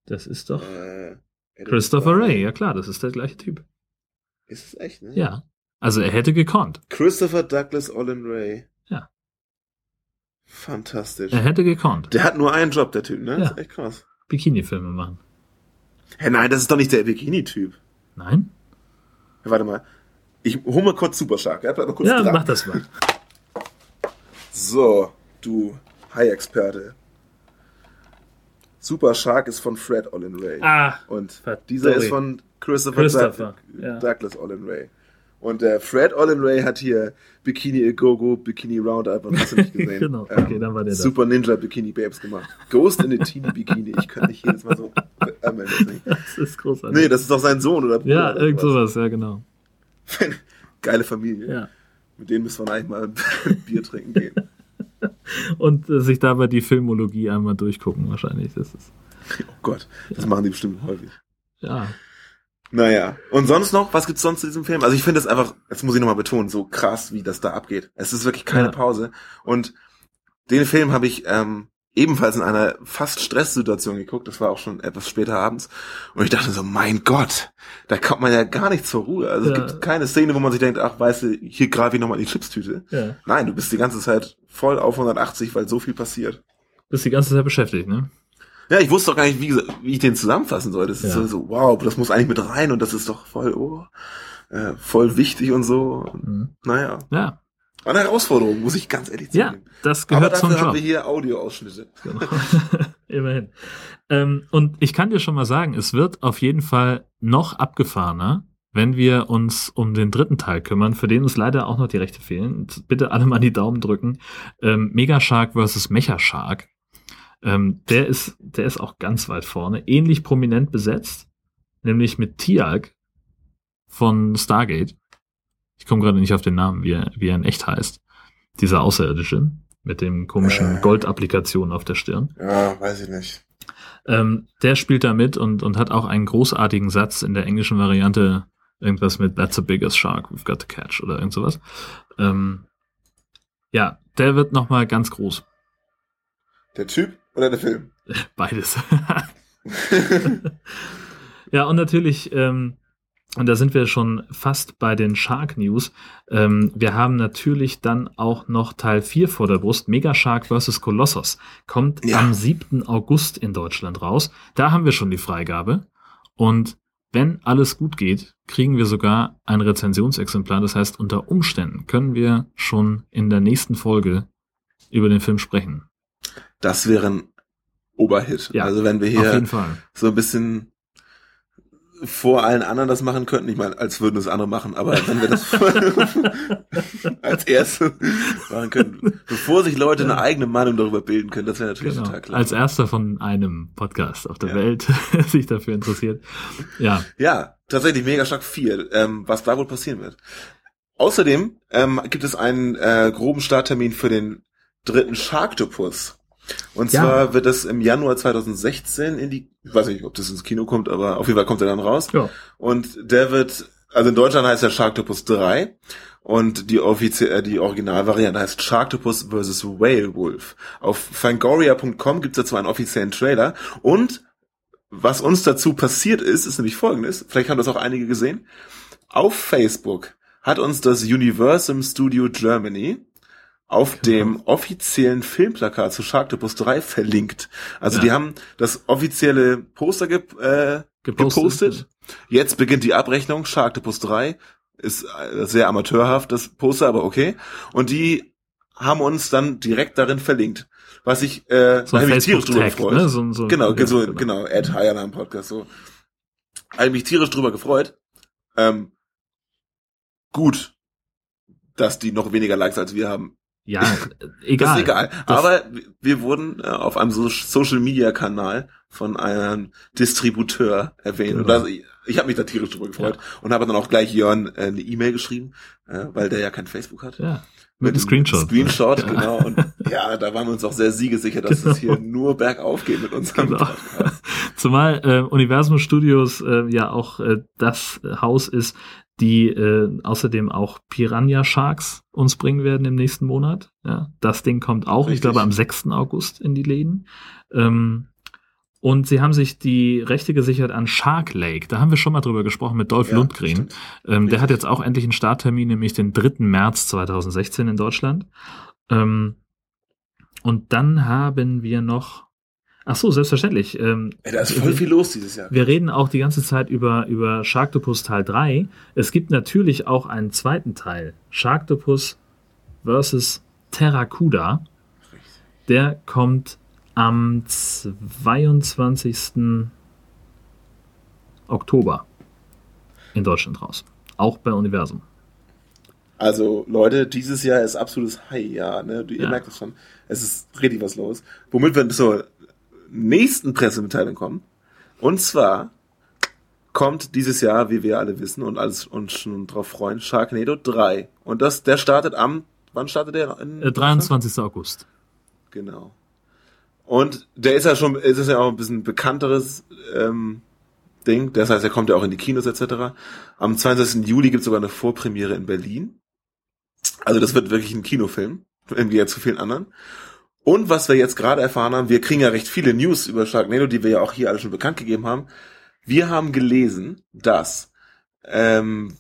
Das ist doch äh, Christopher Ray. Ja klar, das ist der gleiche Typ. Ist es echt, ne? Ja. Also er hätte gekonnt. Christopher Douglas Olin Ray. Ja. Fantastisch. Er hätte gekonnt. Der hat nur einen Job, der Typ, ne? Ja. Das ist echt krass. Bikini-Filme machen. Hä, nein, das ist doch nicht der Bikini-Typ. Nein? Ja, warte mal. Ich hol mal kurz Super Shark. Ja, mal kurz Ja, dran. mach das mal. So, du Hai-Experte. Super Shark ist von Fred Olin Ray. Ah, Und dieser ist von Christopher, Christopher, Doug- ja. Douglas Olin Ray. Und der Fred Olin Ray hat hier Bikini A Go-Go, Bikini Roundup und hast du nicht gesehen. Genau, okay, dann war der da. Super Ninja Bikini Babes gemacht. Ghost in a Teeny Bikini. Ich könnte nicht jedes Mal so. Äh, das. Das ist großartig. Nee, das ist doch sein Sohn oder Bruder ja, irgend sowas, ja, genau. Geile Familie. Ja. Mit denen müssen wir eigentlich mal Bier trinken gehen. Und äh, sich dabei die Filmologie einmal durchgucken, wahrscheinlich. Das ist, Oh Gott, das machen die bestimmt häufig. ja. Naja. Und sonst noch? Was gibt's sonst zu diesem Film? Also ich finde es einfach, das muss ich nochmal betonen, so krass, wie das da abgeht. Es ist wirklich keine Ja. Pause. Und den Film habe ich ähm, ebenfalls in einer fast Stresssituation geguckt. Das war auch schon etwas später abends. Und ich dachte so, mein Gott, da kommt man ja gar nicht zur Ruhe. Also Ja. es gibt keine Szene, wo man sich denkt, ach, weißt du, hier greife ich nochmal die Chipstüte. ja. Nein, du bist die ganze Zeit voll auf 180, weil so viel passiert. Bist die ganze Zeit beschäftigt, ne? Ja, ich wusste doch gar nicht, wie, wie ich den zusammenfassen soll. Das ist Ja. so, so, wow, das muss eigentlich mit rein und das ist doch voll, oh, äh, voll wichtig und so. Mhm. Naja, Ja. Eine Herausforderung, muss ich ganz ehrlich Ja, zugeben. das Aber gehört zum dafür haben Job. wir hier Audioausschnitte. Genau. Immerhin. Ähm, und ich kann dir schon mal sagen, es wird auf jeden Fall noch abgefahrener, wenn wir uns um den dritten Teil kümmern, für den uns leider auch noch die Rechte fehlen. Bitte alle mal die Daumen drücken. Ähm, Mega Shark versus Mecha Shark. Ähm, der ist, der ist auch ganz weit vorne, ähnlich prominent besetzt, nämlich mit Tialk von Stargate. Ich komme gerade nicht auf den Namen, wie er, wie er in echt heißt. Dieser Außerirdische mit dem komischen Äh. Gold-Applikation auf der Stirn. Ja, weiß ich nicht. Ähm, der spielt da mit und, und hat auch einen großartigen Satz in der englischen Variante. Irgendwas mit That's the biggest shark we've got to catch oder irgend sowas. Ähm, ja, der wird nochmal ganz groß. Der Typ oder der Film? Beides. ja, und natürlich, ähm, und da sind wir schon fast bei den Shark News. Ähm, wir haben natürlich dann auch noch Teil 4 vor der Brust. Mega Shark vs. Colossus kommt Ja. am 7. August in Deutschland raus. Da haben wir schon die Freigabe. Und wenn alles gut geht, kriegen wir sogar ein Rezensionsexemplar. Das heißt, unter Umständen können wir schon in der nächsten Folge über den Film sprechen. Das wäre ein Oberhit. Ja, also wenn wir hier so ein bisschen vor allen anderen das machen könnten, ich meine, als würden es andere machen, aber wenn wir das als erste machen können, bevor sich Leute eine eigene Meinung darüber bilden können, das wäre natürlich Genau. total klar. Als erster von einem Podcast auf der Ja. Welt sich dafür interessiert. Ja, Ja, tatsächlich Mega Shark 4, ähm, was da wohl passieren wird. Außerdem ähm, gibt es einen äh, groben Starttermin für den dritten Sharktopus. Und Ja. zwar wird das im Januar 2016 in die, ich weiß nicht, ob das ins Kino kommt, aber auf jeden Fall kommt er dann raus. ja. Und der wird, also in Deutschland heißt der Sharktopus 3 und die offizie äh, die Originalvariante heißt Sharktopus vs. Whale Wolf. Auf fangoria.com gibt es dazu einen offiziellen Trailer und was uns dazu passiert ist, ist nämlich folgendes, vielleicht haben das auch einige gesehen, auf Facebook hat uns das Universum Studio Germany auf dem offiziellen Filmplakat zu Sharktopus 3 verlinkt. Also Ja. die haben das offizielle Poster ge äh, Gepostet. gepostet. Jetzt beginnt die Abrechnung. Sharktopus 3 ist äh, sehr amateurhaft, das Poster, aber okay. Und die haben uns dann direkt darin verlinkt. Was ich, äh, So da ich tierisch drüber gefreut. ne? So, so, Genau, ja, so, genau, Ed High Alarm Podcast, so. Habe ich mich tierisch drüber gefreut. Ähm, gut, dass die noch weniger Likes als wir haben. Ja, äh, egal. Das ist egal. Das- Aber wir wurden äh, auf einem so Social Media Kanal von einem Distributeur erwähnt. Und Genau. das, ich, ich habe mich da tierisch drüber gefreut und habe dann auch gleich Jörn äh, eine E-Mail geschrieben, äh, weil der ja kein Facebook hat. Ja, mit einem Screenshot. Screenshot, Ja. genau. Und ja, da waren wir uns auch sehr siegesicher, dass es hier nur bergauf geht mit unserem Genau. Podcast. Zumal äh, Universum Studios äh, ja auch äh, das Haus ist, die äh, außerdem auch Piranha Sharks uns bringen werden im nächsten Monat. Ja, das Ding kommt auch, ich Richtig. glaube, am 6. August in die Läden. Ähm, und sie haben sich die Rechte gesichert an Shark Lake. Da haben wir schon mal drüber gesprochen mit Dolph Ja, Lundgren. Ähm, der hat jetzt auch endlich einen Starttermin, nämlich den 3. März 2016 in Deutschland. Ähm, und dann haben wir noch. Ach so, selbstverständlich. Ähm, Ey, da ist voll viel los dieses Jahr. wir reden auch die ganze Zeit über, über Sharktopus Teil 3. Es gibt natürlich auch einen zweiten Teil. Sharktopus versus Terracuda. Der kommt am 22. Oktober in Deutschland raus. Auch bei Universum. Also, Leute, dieses Jahr ist absolutes High-Jahr, ne? Ihr Ja. merkt es schon. Es ist richtig was los. Womit wir zur nächsten Pressemitteilung kommen. Und zwar kommt dieses Jahr, wie wir alle wissen und alles uns schon drauf freuen, Sharknado 3. Und das, der startet am, wann startet der? In Äh, 23. August. Genau. Und der ist ja schon, es ist ja auch ein bisschen bekannteres ähm, Ding. Das heißt, er kommt ja auch in die Kinos etc. Am 22. Juli gibt es sogar eine Vorpremiere in Berlin. Also das wird wirklich ein Kinofilm, im Gegensatz zu vielen anderen. Und was wir jetzt gerade erfahren haben, wir kriegen ja recht viele News über Sharknado, die wir ja auch hier alle schon bekannt gegeben haben. Wir haben gelesen, dass ähm,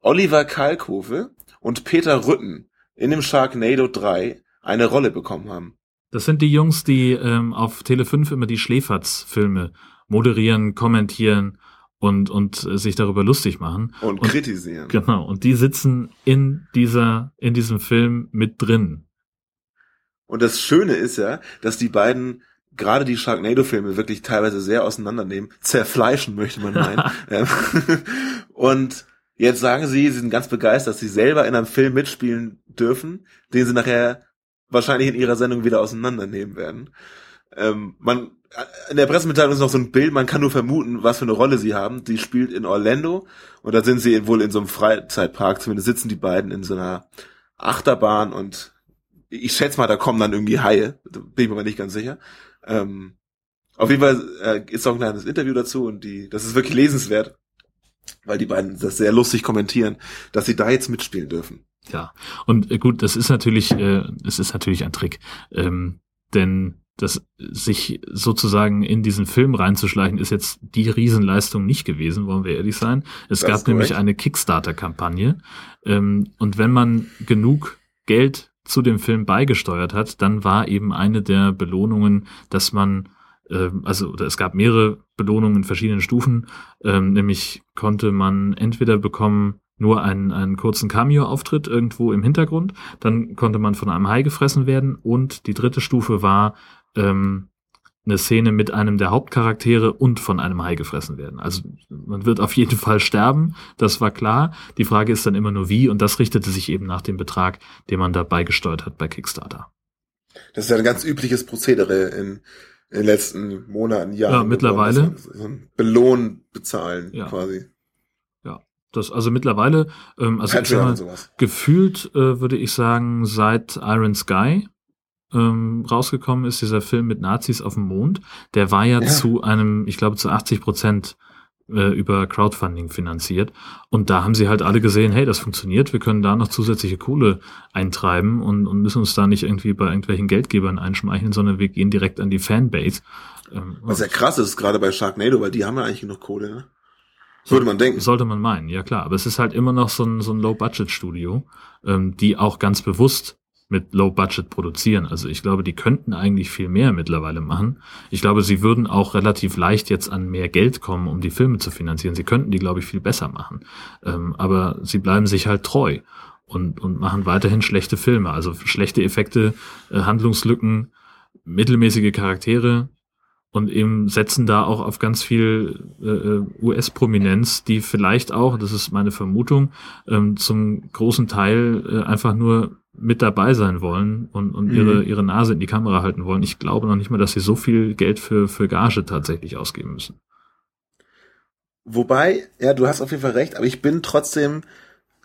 Oliver Kalkofe und Peter Rütten in dem Sharknado 3 eine Rolle bekommen haben. Das sind die Jungs, die ähm, auf Tele 5 immer die Schläferz-Filme moderieren, kommentieren und, und äh, sich darüber lustig machen. Und, kritisieren. Genau. Und die sitzen in dieser, in diesem Film mit drin. Und das Schöne ist ja, dass die beiden gerade die Sharknado-Filme wirklich teilweise sehr auseinandernehmen, zerfleischen möchte man meinen. Ähm, und jetzt sagen sie, sie sind ganz begeistert, dass sie selber in einem Film mitspielen dürfen, den sie nachher wahrscheinlich in ihrer Sendung wieder auseinandernehmen werden. Ähm, man, in der Pressemitteilung ist noch so ein Bild, man kann nur vermuten, was für eine Rolle sie haben. Die spielt in Orlando und da sind sie wohl in so einem Freizeitpark, zumindest sitzen die beiden in so einer Achterbahn und ich schätze mal, da kommen dann irgendwie Haie, bin ich mir aber nicht ganz sicher. Ähm, auf jeden Fall äh, ist auch ein kleines Interview dazu und die, das ist wirklich lesenswert, weil die beiden das sehr lustig kommentieren, dass sie da jetzt mitspielen dürfen. Ja. Und äh, gut, das ist natürlich, äh, es ist natürlich ein Trick. Ähm, denn das sich sozusagen in diesen Film reinzuschleichen, ist jetzt die Riesenleistung nicht gewesen, wollen wir ehrlich sein. Es Das gab nämlich eine Kickstarter-Kampagne. Ähm, und wenn man genug Geld zu dem Film beigesteuert hat, dann war eben eine der Belohnungen, dass man ähm, also es gab mehrere Belohnungen in verschiedenen Stufen, ähm, nämlich konnte man entweder bekommen nur einen, einen kurzen Cameo-Auftritt irgendwo im Hintergrund, dann konnte man von einem Hai gefressen werden und die dritte Stufe war ähm, eine Szene mit einem der Hauptcharaktere und von einem Hai gefressen werden. Also man wird auf jeden Fall sterben, das war klar. Die Frage ist dann immer nur wie und das richtete sich eben nach dem Betrag, den man da beigesteuert hat bei Kickstarter. Das ist ja ein ganz übliches Prozedere in, in den letzten Monaten, Jahren. Ja, mittlerweile. So ein Belohn bezahlen, Ja. quasi. Das also mittlerweile, ähm, also mal, gefühlt äh, würde ich sagen, seit Iron Sky ähm, rausgekommen ist, dieser Film mit Nazis auf dem Mond, der war ja, Ja. zu einem, ich glaube, zu 80 Prozent äh, über Crowdfunding finanziert. Und da haben sie halt alle gesehen, hey, das funktioniert, wir können da noch zusätzliche Kohle eintreiben und, und müssen uns da nicht irgendwie bei irgendwelchen Geldgebern einschmeicheln, sondern wir gehen direkt an die Fanbase. Ähm, Was ja krass ist, gerade bei Sharknado, weil die haben ja eigentlich genug Kohle, ne? Würde man denken. Sollte man meinen, ja klar. Aber es ist halt immer noch so ein, so ein Low-Budget-Studio, ähm, die auch ganz bewusst mit Low-Budget produzieren. Also ich glaube, die könnten eigentlich viel mehr mittlerweile machen. Ich glaube, sie würden auch relativ leicht jetzt an mehr Geld kommen, um die Filme zu finanzieren. Sie könnten die, glaube ich, viel besser machen. Ähm, aber sie bleiben sich halt treu und, und machen weiterhin schlechte Filme. Also schlechte Effekte, äh, Handlungslücken, mittelmäßige Charaktere, und eben setzen da auch auf ganz viel äh, US-Prominenz, die vielleicht auch, das ist meine Vermutung, ähm, zum großen Teil äh, einfach nur mit dabei sein wollen und, und Mhm. ihre, ihre Nase in die Kamera halten wollen. Ich glaube noch nicht mal, dass sie so viel Geld für, für Gage tatsächlich ausgeben müssen. Wobei, ja, du hast auf jeden Fall recht, aber ich bin trotzdem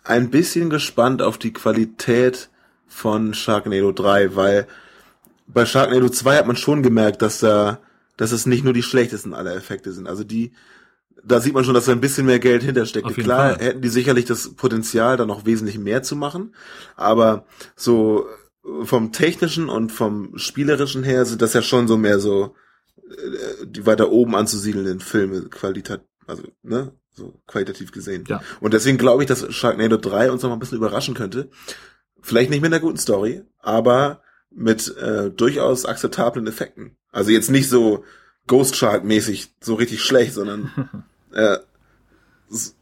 ein bisschen gespannt auf die Qualität von Sharknado 3, weil bei Sharknado 2 hat man schon gemerkt, dass da, dass es nicht nur die schlechtesten aller Effekte sind. Also die, da sieht man schon, dass da ein bisschen mehr Geld hintersteckt. Klar Fall. hätten die sicherlich das Potenzial, da noch wesentlich mehr zu machen, aber so vom technischen und vom spielerischen her sind das ja schon so mehr so äh, die weiter oben anzusiedelnden Filme qualitat also ne so qualitativ gesehen. Ja. Und deswegen glaube ich, dass Sharknado 3 uns noch mal ein bisschen überraschen könnte. Vielleicht nicht mit einer guten Story, aber mit äh, durchaus akzeptablen Effekten. Also jetzt nicht so Ghost Shark mäßig so richtig schlecht, sondern äh,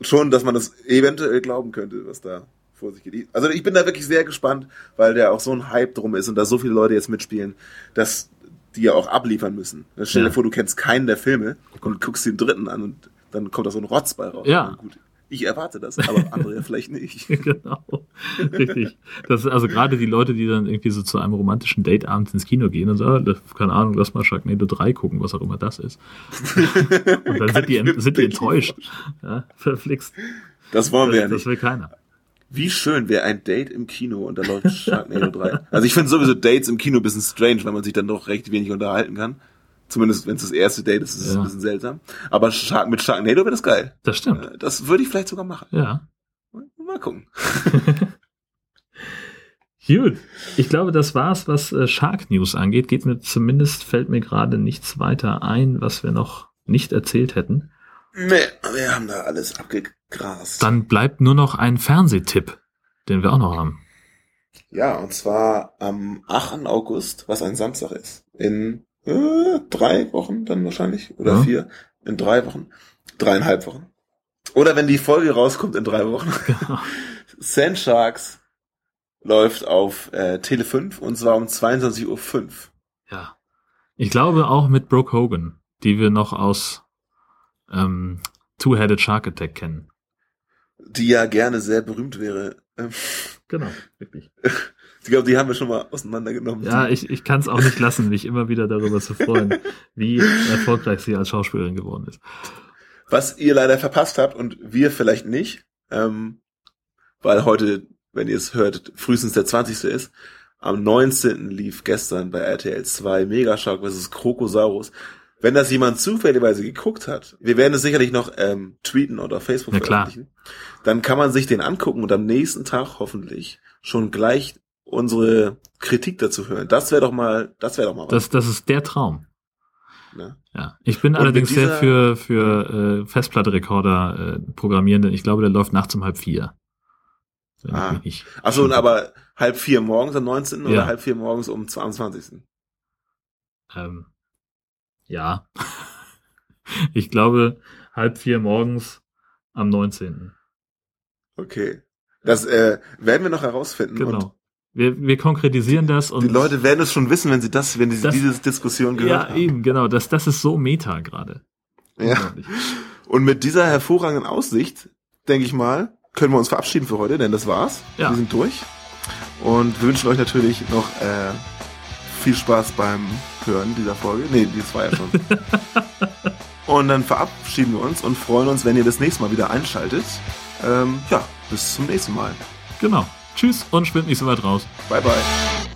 schon, dass man das eventuell glauben könnte, was da vor sich geht. Also ich bin da wirklich sehr gespannt, weil der auch so ein Hype drum ist und da so viele Leute jetzt mitspielen, dass die ja auch abliefern müssen. Stell dir Ja. vor, du kennst keinen der Filme und guckst den dritten an und dann kommt da so ein Rotz bei raus. Ja. Gut. Ich erwarte das, aber andere ja vielleicht nicht. genau. Richtig. Das ist also gerade die Leute, die dann irgendwie so zu einem romantischen Date abends ins Kino gehen und sagen, ah, keine Ahnung, lass mal Sharknado 3 gucken, was auch immer das ist. und dann sind die, sind die enttäuscht. Ja, verflixt. Das wollen wir ja Das, nicht. das will keiner. Wie schön wäre ein Date im Kino und da läuft Sharknado 3. Also ich finde sowieso Dates im Kino ein bisschen strange, weil man sich dann doch recht wenig unterhalten kann. Zumindest wenn es das erste Date ist, ist es Ja. ein bisschen seltsam. Aber Shark mit Sharknado wäre das geil. Das stimmt. Äh, Das würde ich vielleicht sogar machen. Ja. Mal gucken. Gut. Ich glaube, das war's, was äh, Shark News angeht. Geht mir zumindest, fällt mir gerade nichts weiter ein, was wir noch nicht erzählt hätten. Nee, wir haben da alles abgegrast. Dann bleibt nur noch ein Fernsehtipp, den wir auch noch haben. Ja, und zwar am 8. August, was ein Samstag ist. In äh, drei Wochen dann wahrscheinlich. Oder Ja. vier. In drei Wochen. Dreieinhalb Wochen. Oder wenn die Folge rauskommt in drei Wochen. Genau. Sand Sharks läuft auf äh, Tele 5 und zwar um 22.05 Uhr. Ja. Ich glaube auch mit Brooke Hogan, die wir noch aus ähm, Two-Headed Shark Attack kennen. Die ja gerne sehr berühmt wäre. Ähm, Genau, wirklich. ich glaube, die haben wir schon mal auseinandergenommen. Ja, ich, ich kann es auch nicht lassen, mich immer wieder darüber zu freuen, wie erfolgreich sie als Schauspielerin geworden ist. Was ihr leider verpasst habt und wir vielleicht nicht, ähm, weil heute, wenn ihr es hört, frühestens der 20. ist. Am 19. lief gestern bei RTL 2 Megashark vs. Krokosaurus. Wenn das jemand zufälligerweise geguckt hat, wir werden es sicherlich noch ähm, tweeten oder auf Facebook Ja, klar. veröffentlichen, dann kann man sich den angucken und am nächsten Tag hoffentlich schon gleich unsere Kritik dazu hören. Das wäre doch mal, das wäre doch mal was. Das, das ist der Traum. Ne? Ja. Ich bin Und allerdings sehr für, für äh, Festplattenrekorder äh, programmieren, denn ich glaube, der läuft nachts um halb vier. Ah. Achso, und aber halb vier morgens am 19. Ja. oder halb vier morgens um 22. Ähm, ja. ich glaube, halb vier morgens am 19. Okay. Das äh, werden wir noch herausfinden. Und Genau. Wir, wir konkretisieren das und die Leute werden es schon wissen, wenn sie das, wenn sie Das- diese Diskussion gehört ja, haben. eben, genau. Das, das ist so Meta gerade. Ja. Und mit dieser hervorragenden Aussicht, denke ich mal, können wir uns verabschieden für heute, denn das war's. Ja. Wir sind durch. Und wünschen euch natürlich noch äh, viel Spaß beim Hören dieser Folge. Nee, das war ja schon. und dann verabschieden wir uns und freuen uns, wenn ihr das nächste Mal wieder einschaltet. Ähm, ja, bis zum nächsten Mal. Genau. Tschüss und schwimmt nicht so weit raus. Bye, bye.